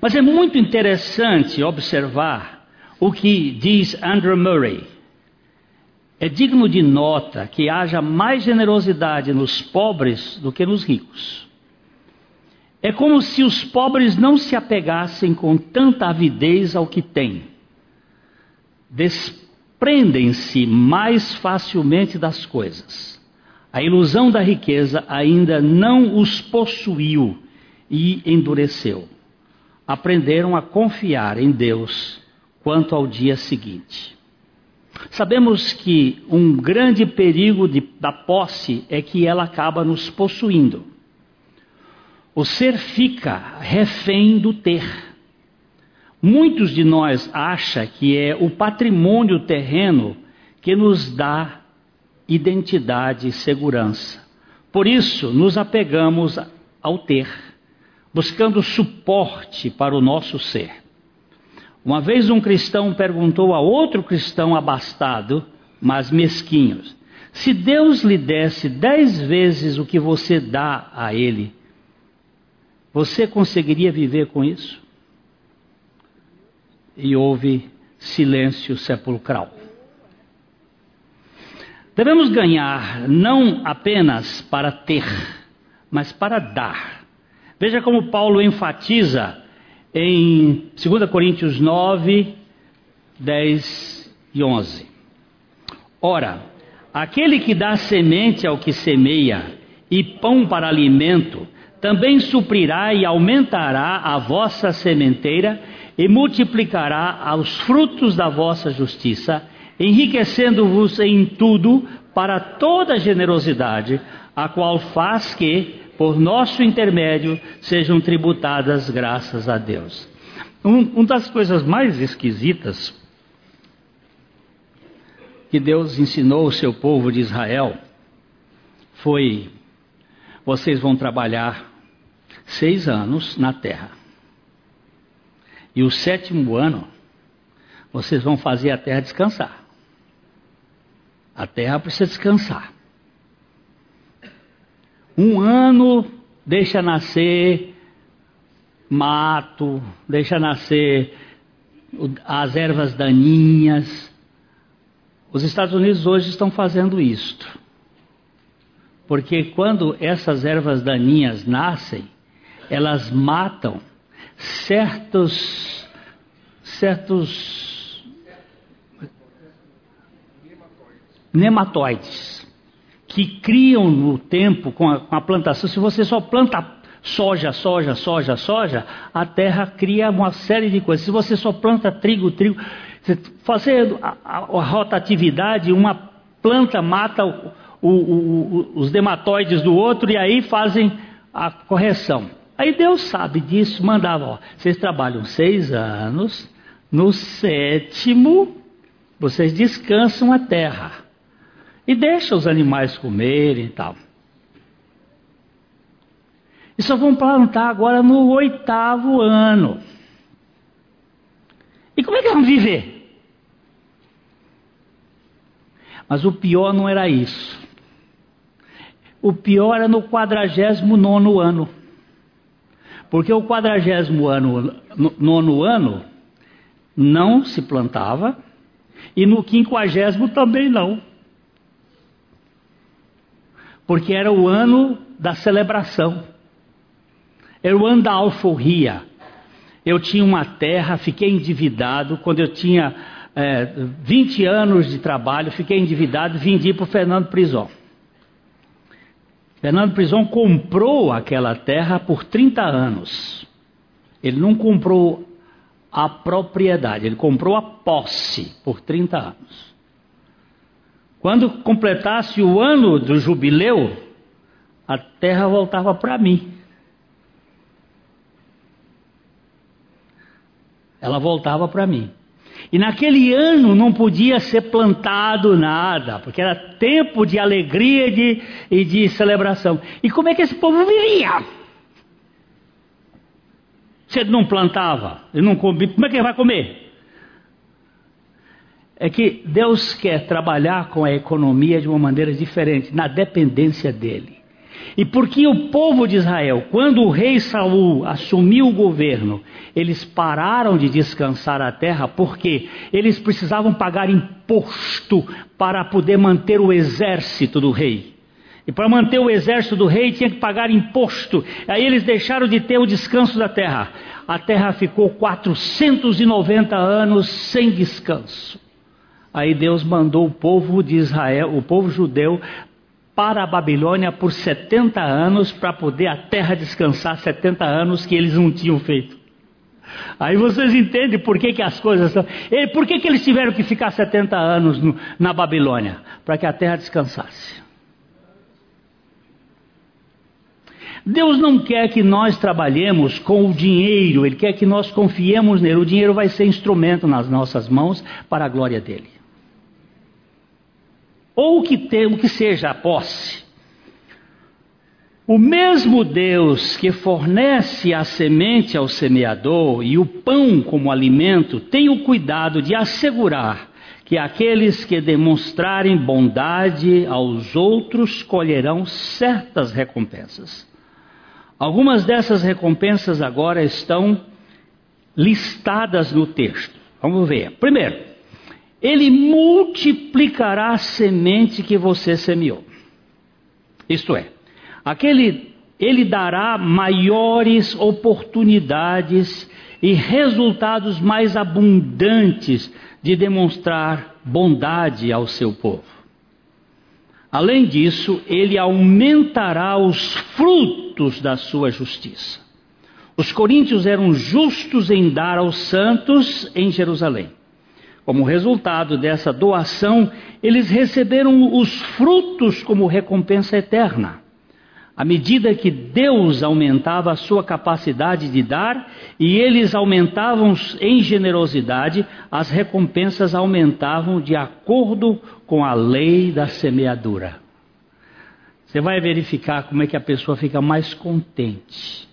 [SPEAKER 1] Mas é muito interessante observar o que diz Andrew Murray. É digno de nota que haja mais generosidade nos pobres do que nos ricos. É como se os pobres não se apegassem com tanta avidez ao que têm. Desprendem-se mais facilmente das coisas. A ilusão da riqueza ainda não os possuiu e endureceu. Aprenderam a confiar em Deus quanto ao dia seguinte. Sabemos que um grande perigo de, da posse é que ela acaba nos possuindo. O ser fica refém do ter. Muitos de nós acham que é o patrimônio terreno que nos dá identidade e segurança. Por isso, nos apegamos ao ter, buscando suporte para o nosso ser. Uma vez um cristão perguntou a outro cristão abastado, mas mesquinho: se Deus lhe desse dez vezes o que você dá a Ele, você conseguiria viver com isso? E houve silêncio sepulcral. Devemos ganhar não apenas para ter, mas para dar. Veja como Paulo enfatiza em 2 Coríntios 9, 10 e 11. Ora, aquele que dá semente ao que semeia e pão para alimento, também suprirá e aumentará a vossa sementeira e multiplicará os frutos da vossa justiça enriquecendo-vos em tudo para toda generosidade, a qual faz que, por nosso intermédio, sejam tributadas graças a Deus. Um, uma das coisas mais esquisitas que Deus ensinou o seu povo de Israel foi: vocês vão trabalhar seis anos na terra, e o sétimo ano vocês vão fazer a terra descansar. A terra precisa descansar. Um ano deixa nascer mato, deixa nascer as ervas daninhas. Os Estados Unidos hoje estão fazendo isto. Porque quando essas ervas daninhas nascem, elas matam certos certos nematóides que criam no tempo com a, com a plantação. Se você só planta soja, soja, soja, soja, a terra cria uma série de coisas. Se você só planta trigo, trigo, fazendo a, a, a rotatividade, uma planta mata o, o, o, os nematóides do outro e aí fazem a correção. Aí Deus sabe disso, mandava, ó, vocês trabalham seis anos, no sétimo vocês descansam a terra e deixa os animais comerem e tal. E só vão plantar agora no oitavo ano. E como é que vão viver? Mas o pior não era isso. O pior era no quadragésimo nono ano. Porque o quadragésimo ano, nono ano não se plantava e no quinquagésimo também não. Porque era o ano da celebração. Era o ano da alforria. Eu tinha uma terra, fiquei endividado. Quando eu tinha é, 20 anos de trabalho, fiquei endividado, vendi para o Fernando Prison. Fernando Prison comprou aquela terra por 30 anos. Ele não comprou a propriedade, ele comprou a posse por 30 anos. Quando completasse o ano do jubileu, a terra voltava para mim. Ela voltava para mim. E naquele ano não podia ser plantado nada, porque era tempo de alegria e de, e de celebração. E como é que esse povo vivia? Se ele não plantava, ele não comia, como é que ele vai comer? É que Deus quer trabalhar com a economia de uma maneira diferente, na dependência dele. E porque o povo de Israel, quando o rei Saul assumiu o governo, eles pararam de descansar a terra porque eles precisavam pagar imposto para poder manter o exército do rei. E para manter o exército do rei tinha que pagar imposto. Aí eles deixaram de ter o descanso da terra. A terra ficou 490 anos sem descanso. Aí Deus mandou o povo de Israel, o povo judeu, para a Babilônia por 70 anos para poder a terra descansar 70 anos que eles não tinham feito. Aí vocês entendem por que, que as coisas são. Por que, que eles tiveram que ficar 70 anos no, na Babilônia? Para que a terra descansasse. Deus não quer que nós trabalhemos com o dinheiro, Ele quer que nós confiemos nele. O dinheiro vai ser instrumento nas nossas mãos para a glória dele ou que, tem, que seja a posse. O mesmo Deus que fornece a semente ao semeador e o pão como alimento tem o cuidado de assegurar que aqueles que demonstrarem bondade aos outros colherão certas recompensas. Algumas dessas recompensas agora estão listadas no texto. Vamos ver. Primeiro, ele multiplicará a semente que você semeou. Isto é, aquele ele dará maiores oportunidades e resultados mais abundantes de demonstrar bondade ao seu povo. Além disso, ele aumentará os frutos da sua justiça. Os coríntios eram justos em dar aos santos em Jerusalém. Como resultado dessa doação, eles receberam os frutos como recompensa eterna. à medida que Deus aumentava a sua capacidade de dar e eles aumentavam em generosidade, as recompensas aumentavam de acordo com a lei da semeadura. Você vai verificar como é que a pessoa fica mais contente.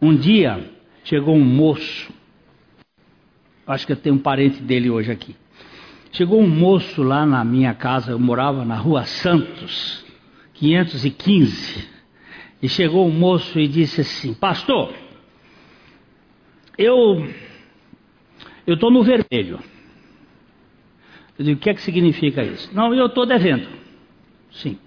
[SPEAKER 1] Um dia chegou um moço, acho que eu tenho um parente dele hoje aqui. Chegou um moço lá na minha casa, eu morava na rua Santos. 515. E chegou um moço e disse assim: Pastor, eu eu estou no vermelho. Eu digo: O que é que significa isso? Não, eu estou devendo. Sim.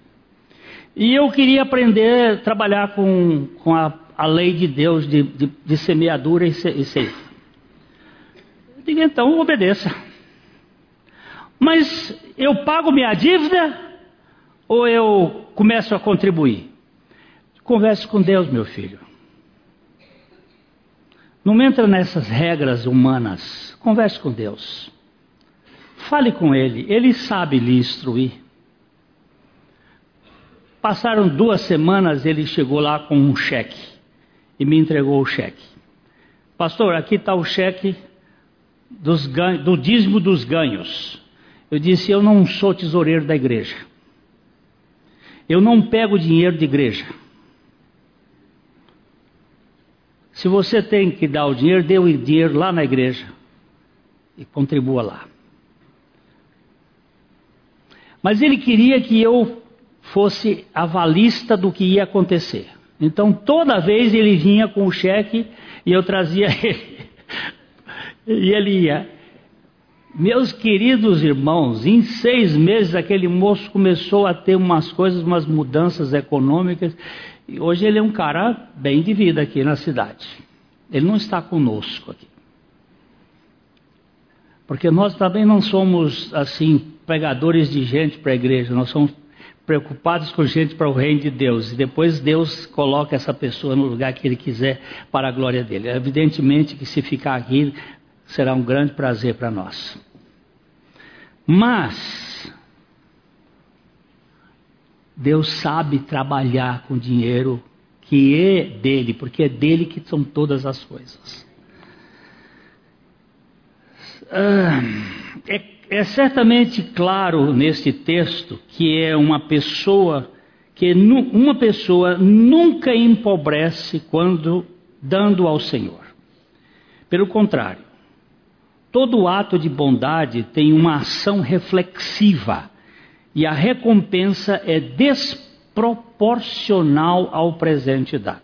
[SPEAKER 1] E eu queria aprender a trabalhar com, com a, a lei de Deus de, de, de semeadura e, se, e ceifa. Eu digo: Então obedeça. Mas eu pago minha dívida ou eu começo a contribuir? Converse com Deus, meu filho. Não entra nessas regras humanas. Converse com Deus. Fale com Ele. Ele sabe lhe instruir. Passaram duas semanas, ele chegou lá com um cheque e me entregou o cheque. Pastor, aqui está o cheque dos do dízimo dos ganhos. Eu disse: Eu não sou tesoureiro da igreja. Eu não pego dinheiro de igreja. Se você tem que dar o dinheiro, dê o dinheiro lá na igreja e contribua lá. Mas ele queria que eu fosse avalista do que ia acontecer. Então toda vez ele vinha com o cheque e eu trazia <laughs> ele. E ele ia. Meus queridos irmãos, em seis meses aquele moço começou a ter umas coisas, umas mudanças econômicas, e hoje ele é um cara bem de vida aqui na cidade. Ele não está conosco aqui. Porque nós também não somos, assim, pregadores de gente para a igreja, nós somos preocupados com gente para o reino de Deus. E depois Deus coloca essa pessoa no lugar que Ele quiser para a glória dele. Evidentemente que se ficar aqui será um grande prazer para nós. Mas Deus sabe trabalhar com dinheiro que é dele, porque é dele que são todas as coisas. Ah, é, é certamente claro neste texto que é uma pessoa que uma pessoa nunca empobrece quando dando ao Senhor. Pelo contrário, Todo ato de bondade tem uma ação reflexiva e a recompensa é desproporcional ao presente dado.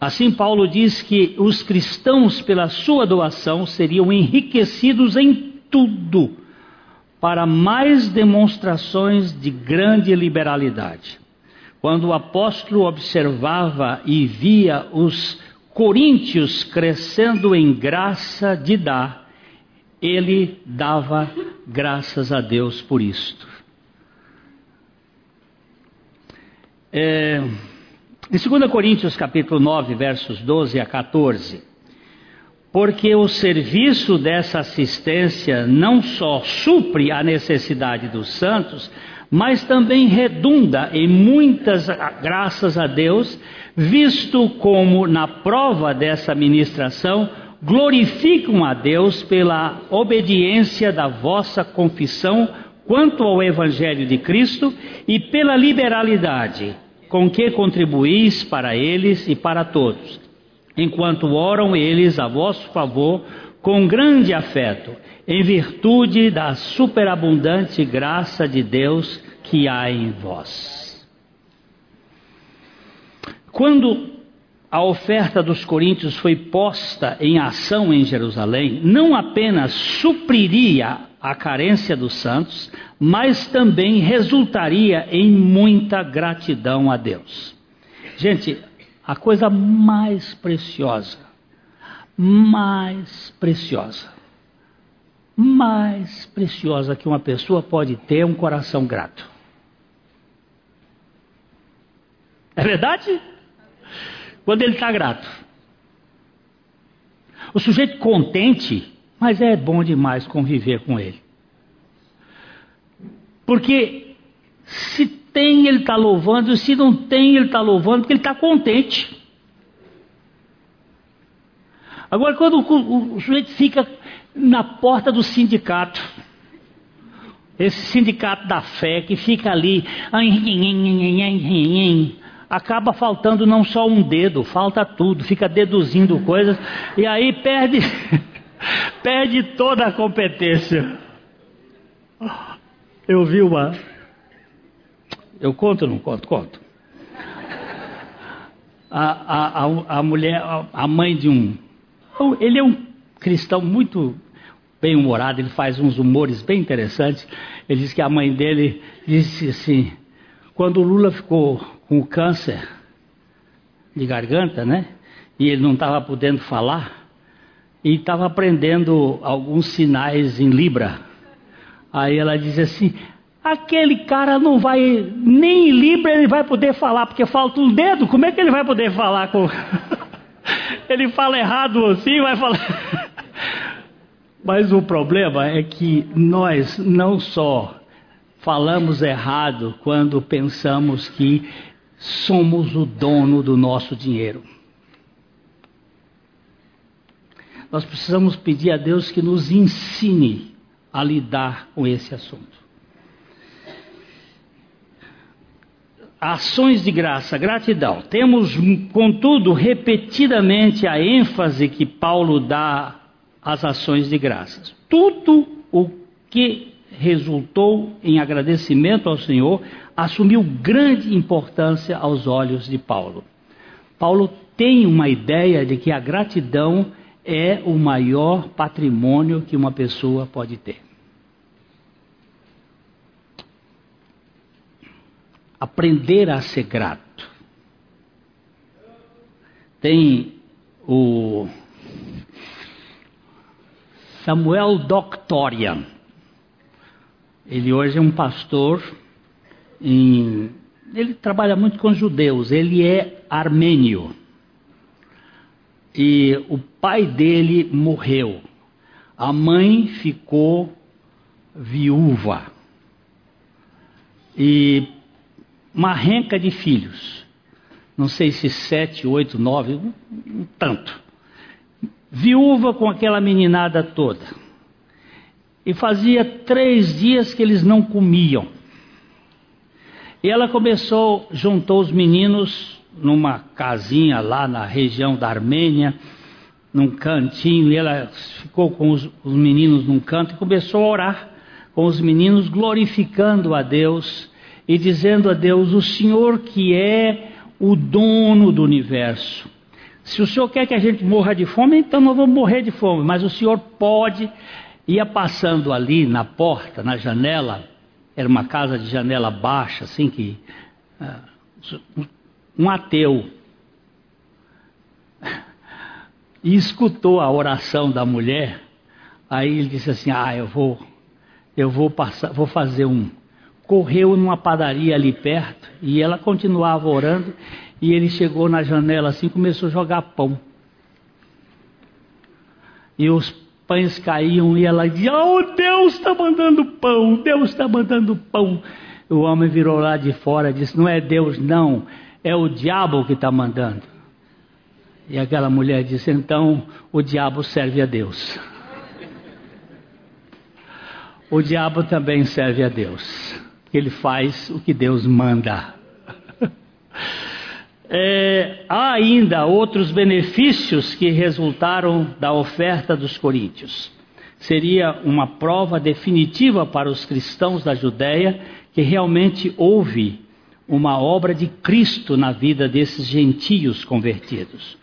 [SPEAKER 1] Assim, Paulo diz que os cristãos, pela sua doação, seriam enriquecidos em tudo para mais demonstrações de grande liberalidade. Quando o apóstolo observava e via os coríntios crescendo em graça de dar, ele dava graças a Deus por isto. É, em 2 Coríntios capítulo 9, versos 12 a 14, porque o serviço dessa assistência não só supre a necessidade dos santos, mas também redunda em muitas graças a Deus, visto como na prova dessa ministração glorificam a Deus pela obediência da vossa confissão quanto ao Evangelho de Cristo e pela liberalidade com que contribuís para eles e para todos, enquanto oram eles a vosso favor com grande afeto, em virtude da superabundante graça de Deus que há em vós. Quando a oferta dos coríntios foi posta em ação em Jerusalém, não apenas supriria a carência dos santos, mas também resultaria em muita gratidão a Deus. Gente, a coisa mais preciosa, mais preciosa, mais preciosa que uma pessoa pode ter é um coração grato. É verdade? Quando ele está grato. O sujeito contente, mas é bom demais conviver com ele. Porque se tem, ele está louvando, se não tem, ele está louvando, porque ele está contente. Agora, quando o, o, sujeito fica na porta do sindicato, esse sindicato da fé que fica ali, acaba faltando não só um dedo, falta tudo, fica deduzindo coisas e aí perde, <laughs> perde toda a competência. Eu vi uma. Eu conto ou não conto? Conto. A, a, a, mulher, a mãe de um. Ele é um cristão muito bem-humorado, ele faz uns humores bem interessantes. Ele diz que a mãe dele disse assim: quando o Lula ficou com câncer de garganta, né? E ele não estava podendo falar, e estava aprendendo alguns sinais em Libra. Aí ela diz assim: aquele cara não vai, nem em Libra ele vai poder falar, porque falta um dedo, como é que ele vai poder falar com. <laughs> ele fala errado assim, vai falar. <laughs> Mas o problema é que nós não só falamos errado quando pensamos que somos o dono do nosso dinheiro. Nós precisamos pedir a Deus que nos ensine a lidar com esse assunto. Ações de graça, gratidão. Temos, contudo, repetidamente a ênfase que Paulo dá às ações de graças. Tudo o que resultou em agradecimento ao Senhor assumiu grande importância aos olhos de Paulo. Paulo tem uma ideia de que a gratidão é o maior patrimônio que uma pessoa pode ter. Aprender a ser grato. Tem o Samuel Doctorian. Ele hoje é um pastor em, ele trabalha muito com judeus, ele é armênio. E o pai dele morreu. A mãe ficou viúva. E uma renca de filhos. Não sei se sete, oito, nove, um, um tanto. Viúva com aquela meninada toda. E fazia três dias que eles não comiam. E ela começou, juntou os meninos numa casinha lá na região da Armênia, num cantinho, e ela ficou com os, os meninos num canto e começou a orar com os meninos, glorificando a Deus e dizendo a Deus: O Senhor que é o dono do universo. Se o Senhor quer que a gente morra de fome, então nós vamos morrer de fome, mas o Senhor pode. Ia passando ali na porta, na janela, era uma casa de janela baixa, assim que. Uh, um ateu. E escutou a oração da mulher. Aí ele disse assim: Ah, eu vou, eu vou passar, vou fazer um. Correu numa padaria ali perto e ela continuava orando. E ele chegou na janela assim, começou a jogar pão. E os pães caíam e ela dizia: Oh, Deus está mandando pão, Deus está mandando pão. O homem virou lá de fora e disse: Não é Deus, não, é o diabo que está mandando. E aquela mulher disse: Então o diabo serve a Deus. O diabo também serve a Deus. Ele faz o que Deus manda. <laughs> É, há ainda outros benefícios que resultaram da oferta dos coríntios. Seria uma prova definitiva para os cristãos da Judéia que realmente houve uma obra de Cristo na vida desses gentios convertidos.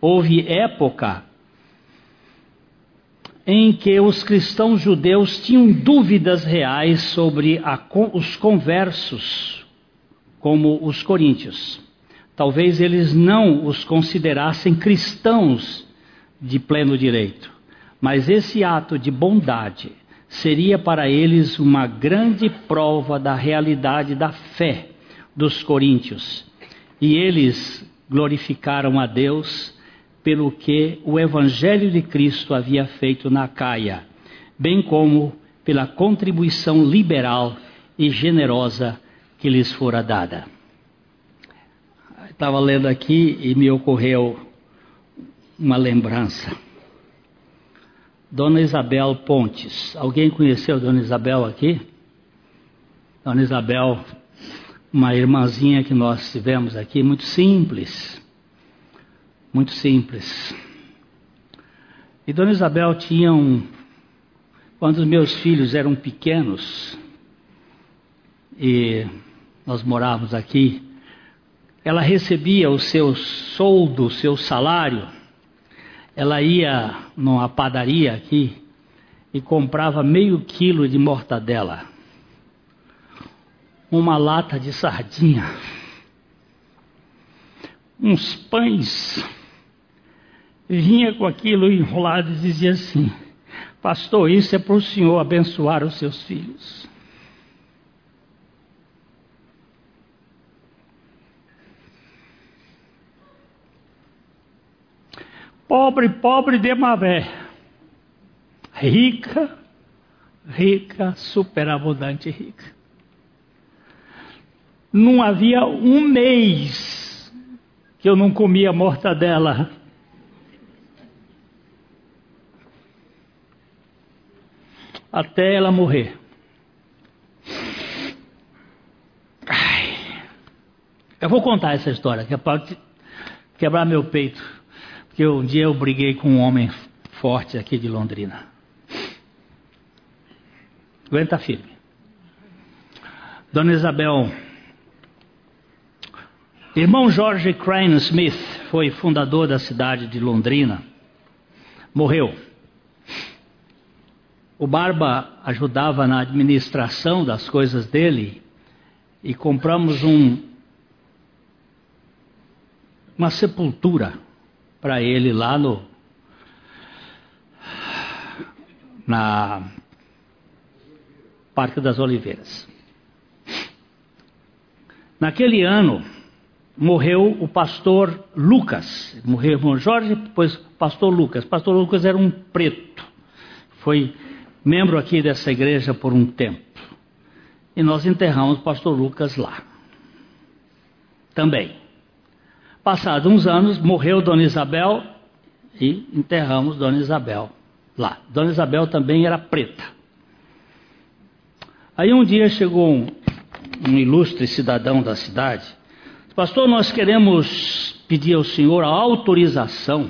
[SPEAKER 1] Houve época em que os cristãos judeus tinham dúvidas reais sobre a, os conversos, como os coríntios. Talvez eles não os considerassem cristãos de pleno direito, mas esse ato de bondade seria para eles uma grande prova da realidade da fé dos coríntios. E eles glorificaram a Deus pelo que o Evangelho de Cristo havia feito na Caia, bem como pela contribuição liberal e generosa que lhes fora dada. Estava lendo aqui e me ocorreu uma lembrança. Dona Isabel Pontes. Alguém conheceu Dona Isabel aqui? Dona Isabel, uma irmãzinha que nós tivemos aqui, muito simples. Muito simples. E Dona Isabel tinha um. Quando os meus filhos eram pequenos, e nós morávamos aqui, ela recebia o seu soldo, o seu salário, ela ia numa padaria aqui e comprava meio quilo de mortadela, uma lata de sardinha, uns pães, vinha com aquilo enrolado e dizia assim: Pastor, isso é para o senhor abençoar os seus filhos. Pobre, pobre de Mavé. Rica, rica, superabundante rica. Não havia um mês que eu não comia mortadela. Até ela morrer. Eu vou contar essa história, que é para quebrar meu peito que um dia eu briguei com um homem forte aqui de Londrina. Aguenta firme. Dona Isabel, irmão George Crane Smith foi fundador da cidade de Londrina. Morreu. O Barba ajudava na administração das coisas dele e compramos um, uma sepultura para ele lá no na Parque das Oliveiras. Naquele ano morreu o pastor Lucas, morreu o irmão Jorge, depois pastor Lucas. Pastor Lucas era um preto, foi membro aqui dessa igreja por um tempo. E nós enterramos o pastor Lucas lá. Também. Passados uns anos, morreu Dona Isabel e enterramos Dona Isabel lá. Dona Isabel também era preta. Aí um dia chegou um, um ilustre cidadão da cidade. Pastor, nós queremos pedir ao senhor a autorização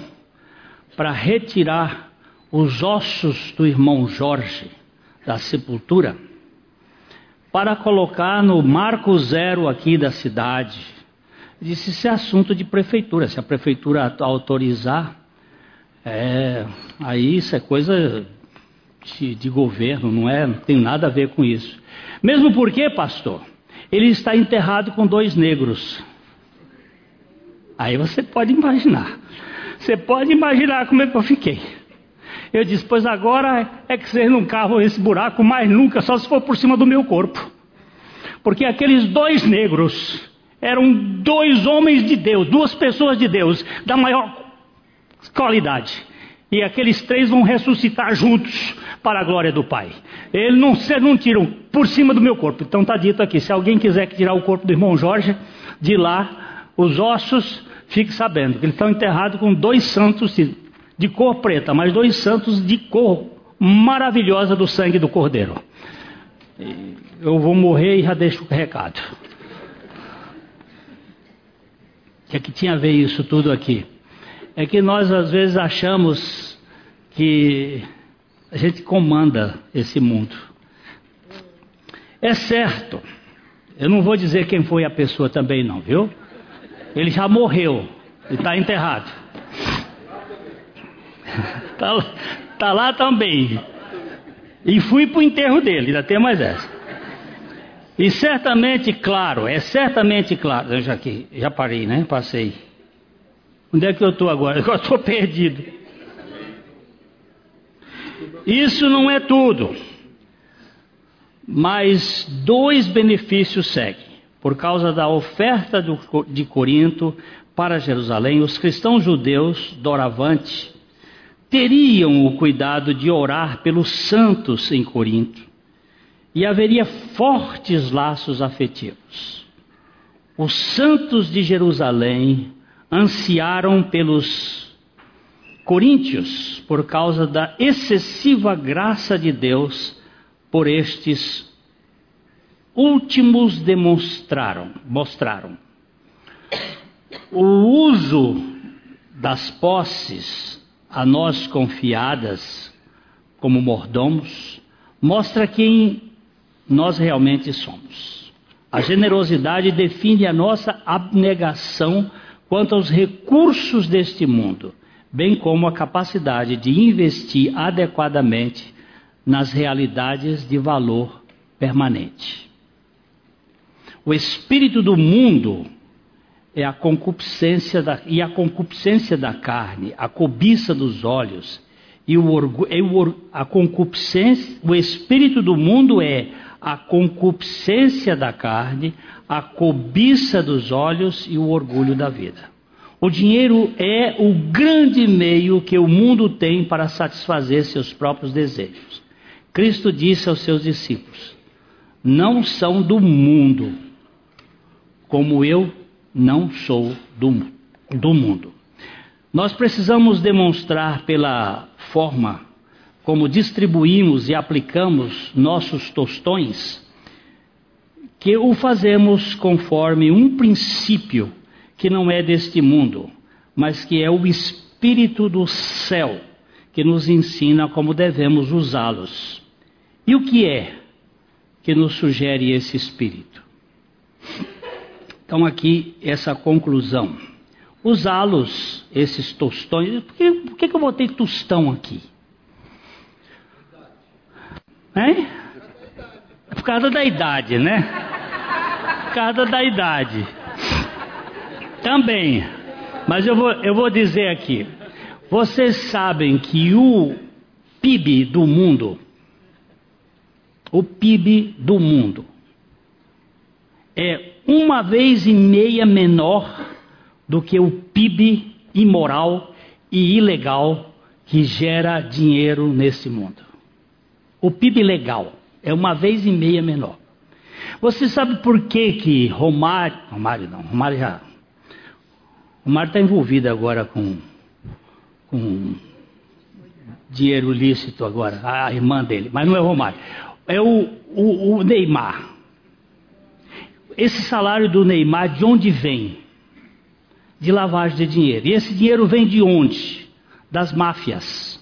[SPEAKER 1] para retirar os ossos do irmão Jorge da sepultura para colocar no marco zero aqui da cidade disse isso é assunto de prefeitura. Se a prefeitura autorizar, é, aí isso é coisa de, de, governo, não é? Não tem nada a ver com isso. Mesmo porque, pastor, ele está enterrado com dois negros. Aí você pode imaginar. Você pode imaginar como é que eu fiquei. Eu disse, pois agora é que vocês não cavam esse buraco mais nunca, só se for por cima do meu corpo. Porque aqueles dois negros eram dois homens de Deus, duas pessoas de Deus, da maior qualidade. E aqueles três vão ressuscitar juntos para a glória do Pai. Eles não, não tiram por cima do meu corpo. Então está dito aqui: se alguém quiser tirar o corpo do irmão Jorge, de lá, os ossos, fique sabendo que eles estão enterrados com dois santos de, cor preta, mas dois santos de cor maravilhosa do sangue do Cordeiro. Eu vou morrer e já deixo o recado. O que é que tinha a ver isso tudo aqui? É que nós às vezes achamos que a gente comanda esse mundo. É certo. Eu não vou dizer quem foi a pessoa também não, viu? Ele já morreu e está enterrado. <laughs> Está tá lá também. E fui para o enterro dele, ainda tem mais essa. E certamente claro, é certamente claro. Eu já, aqui, já parei, né? Passei. Onde é que eu estou <laughs> agora? Eu estou perdido. Isso não é tudo. Mas dois benefícios seguem. Por causa da oferta de Corinto para Jerusalém, os cristãos judeus, doravante, teriam o cuidado de orar pelos santos em Corinto e haveria fortes laços afetivos. Os santos de Jerusalém ansiaram pelos coríntios por causa da excessiva graça de Deus por estes últimos demonstraram, mostraram. O uso das posses a nós confiadas como mordomos mostra quem nós realmente somos. A generosidade define a nossa abnegação quanto aos recursos deste mundo, bem como a capacidade de investir adequadamente nas realidades de valor permanente. O espírito do mundo é a concupiscência da, e a concupiscência da carne, a cobiça dos olhos e o orgulho, a concupiscência, o espírito do mundo é a concupiscência da carne, a cobiça dos olhos e o orgulho da vida. O dinheiro é o grande meio que o mundo tem para satisfazer seus próprios desejos. Cristo disse aos seus discípulos: Não são do mundo, como eu não sou do, do mundo. Nós precisamos demonstrar pela forma como distribuímos e aplicamos nossos tostões que o fazemos conforme um princípio que não é deste mundo, mas que é o Espírito do céu que nos ensina como devemos usá-los. E o que é que nos sugere esse Espírito? Então, aqui, essa conclusão. Usá-los, esses tostões. Por que, por que, eu botei tostão aqui? Hein? É por causa da idade, né? Por causa da idade. Também. Mas eu vou, eu vou dizer aqui. Vocês sabem que o PIB do mundo, o PIB do mundo, é uma vez e meia menor do que o PIB imoral e ilegal que gera dinheiro nesse mundo. O PIB legal é uma vez e meia menor. Você sabe por que que Romário, Romário não, Romário já, Romário está envolvido agora com, com dinheiro lícito agora, a irmã dele, mas não é Romário, é o, o, o Neymar esse salário do Neymar de onde vem? De lavagem de dinheiro. E esse dinheiro vem de onde? Das máfias.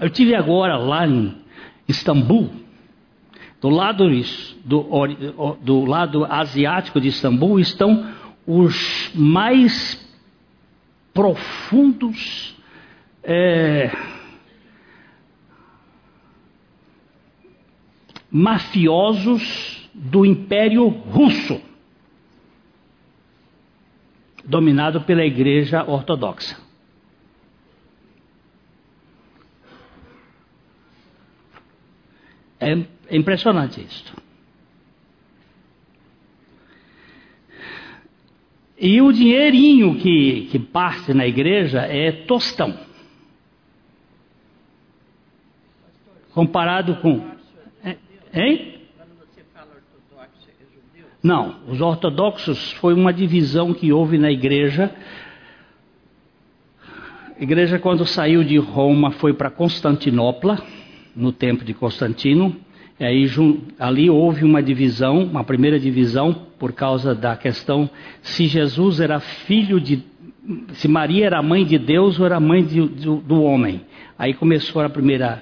[SPEAKER 1] Eu tive agora lá em Istambul, do lado, do, do lado asiático de Istambul estão os mais profundos é, mafiosos do Império Russo, dominado pela Igreja Ortodoxa. É impressionante isso. E o dinheirinho que, que parte na igreja é tostão. Comparado com Hein? Não, os ortodoxos foi uma divisão que houve na igreja. A igreja, quando saiu de Roma, foi para Constantinopla, no tempo de Constantino. E aí, ali houve uma divisão, uma primeira divisão, por causa da questão se Jesus era filho de. se Maria era mãe de Deus ou era mãe de, do, do homem. Aí começou a primeira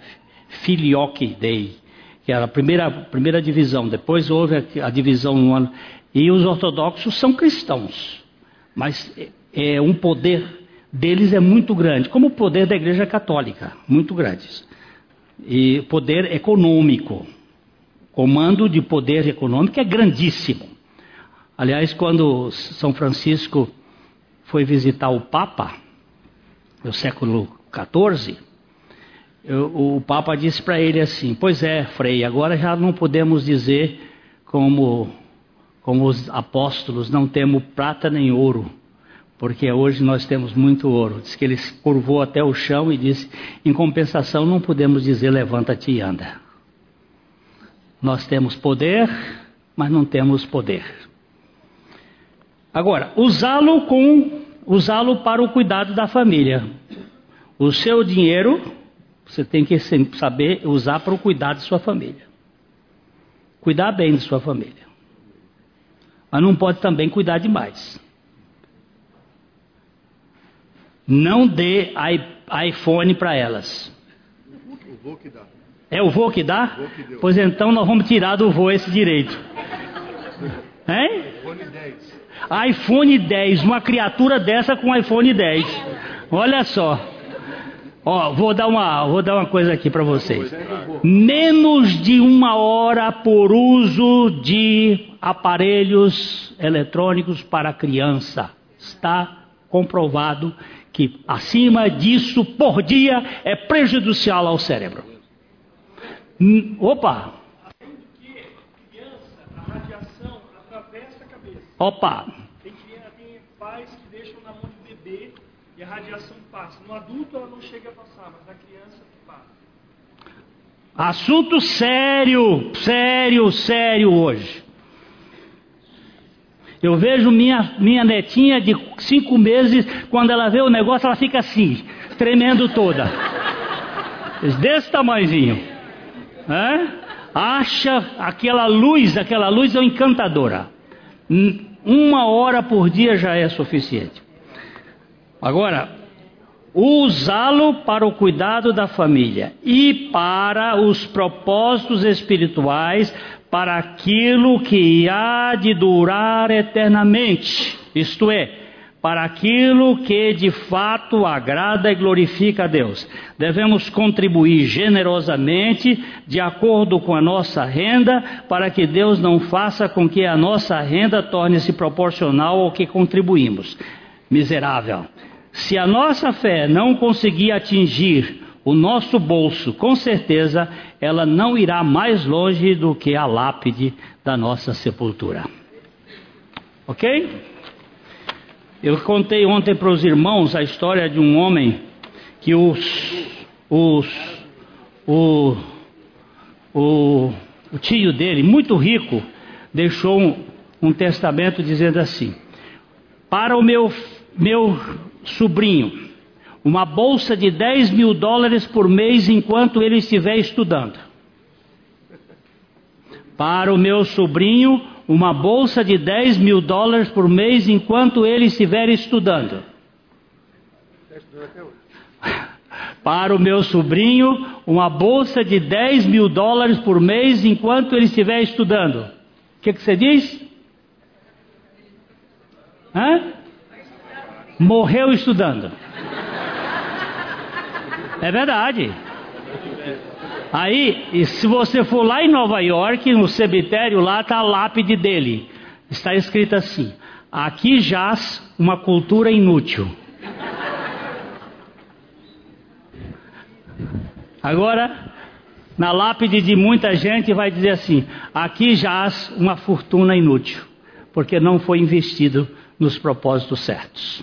[SPEAKER 1] filioque dei, que era a primeira, primeira divisão. Depois houve a, a divisão no ano. E os ortodoxos são cristãos, mas é, é, um poder deles é muito grande, como o poder da Igreja Católica, muito grandes. E poder econômico, comando de poder econômico é grandíssimo. Aliás, quando São Francisco foi visitar o Papa, no século XIV, eu, o Papa disse para ele assim: Pois é, Frei, agora já não podemos dizer como, como os apóstolos, não temos prata nem ouro, porque hoje nós temos muito ouro. Diz que ele se curvou até o chão e disse: em compensação, não podemos dizer levanta-te e anda. Nós temos poder, mas não temos poder. Agora, usá-lo com usá-lo para o cuidado da família. O seu dinheiro você tem que saber usar para o cuidado de sua família. Cuidar bem de sua família. Mas não pode também cuidar demais. Não dê iPhone para elas. O vô que dá. É o vô que dá? O pois então nós vamos tirar do vô esse direito. <laughs> Hein? iPhone 10. iPhone 10, uma criatura dessa com iPhone 10. Olha só. Ó, vou dar uma, vou dar uma coisa aqui para vocês. Menos de uma hora por uso de aparelhos eletrônicos para criança. Está comprovado que acima disso por dia é prejudicial ao cérebro. Hum, opa! Opa! Tem, tem pais que deixam na mão de bebê e a radiação passa. No adulto ela não chega a passar, mas na criança passa. Assunto sério, sério, sério hoje. Eu vejo minha, minha netinha de cinco meses, quando ela vê o negócio, ela fica assim, tremendo toda. Desse tamanhozinho. É? Acha aquela luz, aquela luz é encantadora. Uma hora por dia já é suficiente. Agora, usá-lo para o cuidado da família e para os propósitos espirituais, para aquilo que há de durar eternamente, isto é, para aquilo que de fato agrada e glorifica a Deus. Devemos contribuir generosamente, de acordo com a nossa renda, para que Deus não faça com que a nossa renda torne-se proporcional ao que contribuímos. Miserável. Se a nossa fé não conseguir atingir o nosso bolso, com certeza ela não irá mais longe do que a lápide da nossa sepultura. Ok? Eu contei ontem para os irmãos a história de um homem que os, os, o, o, o tio dele, muito rico, deixou um, um testamento dizendo assim: Para o meu, meu sobrinho, uma bolsa de 10 mil dólares por mês enquanto ele estiver estudando. Para o meu sobrinho, uma bolsa de 10 mil dólares por mês enquanto ele estiver estudando. Para o meu sobrinho, uma bolsa de 10 mil dólares por mês enquanto ele estiver estudando. O que, que você diz? Hã? Morreu estudando. É verdade. Aí, se você for lá em Nova York, no cemitério, lá está a lápide dele. Está escrito assim: aqui jaz uma cultura inútil. Agora, na lápide de muita gente vai dizer assim: aqui jaz uma fortuna inútil, porque não foi investido nos propósitos certos.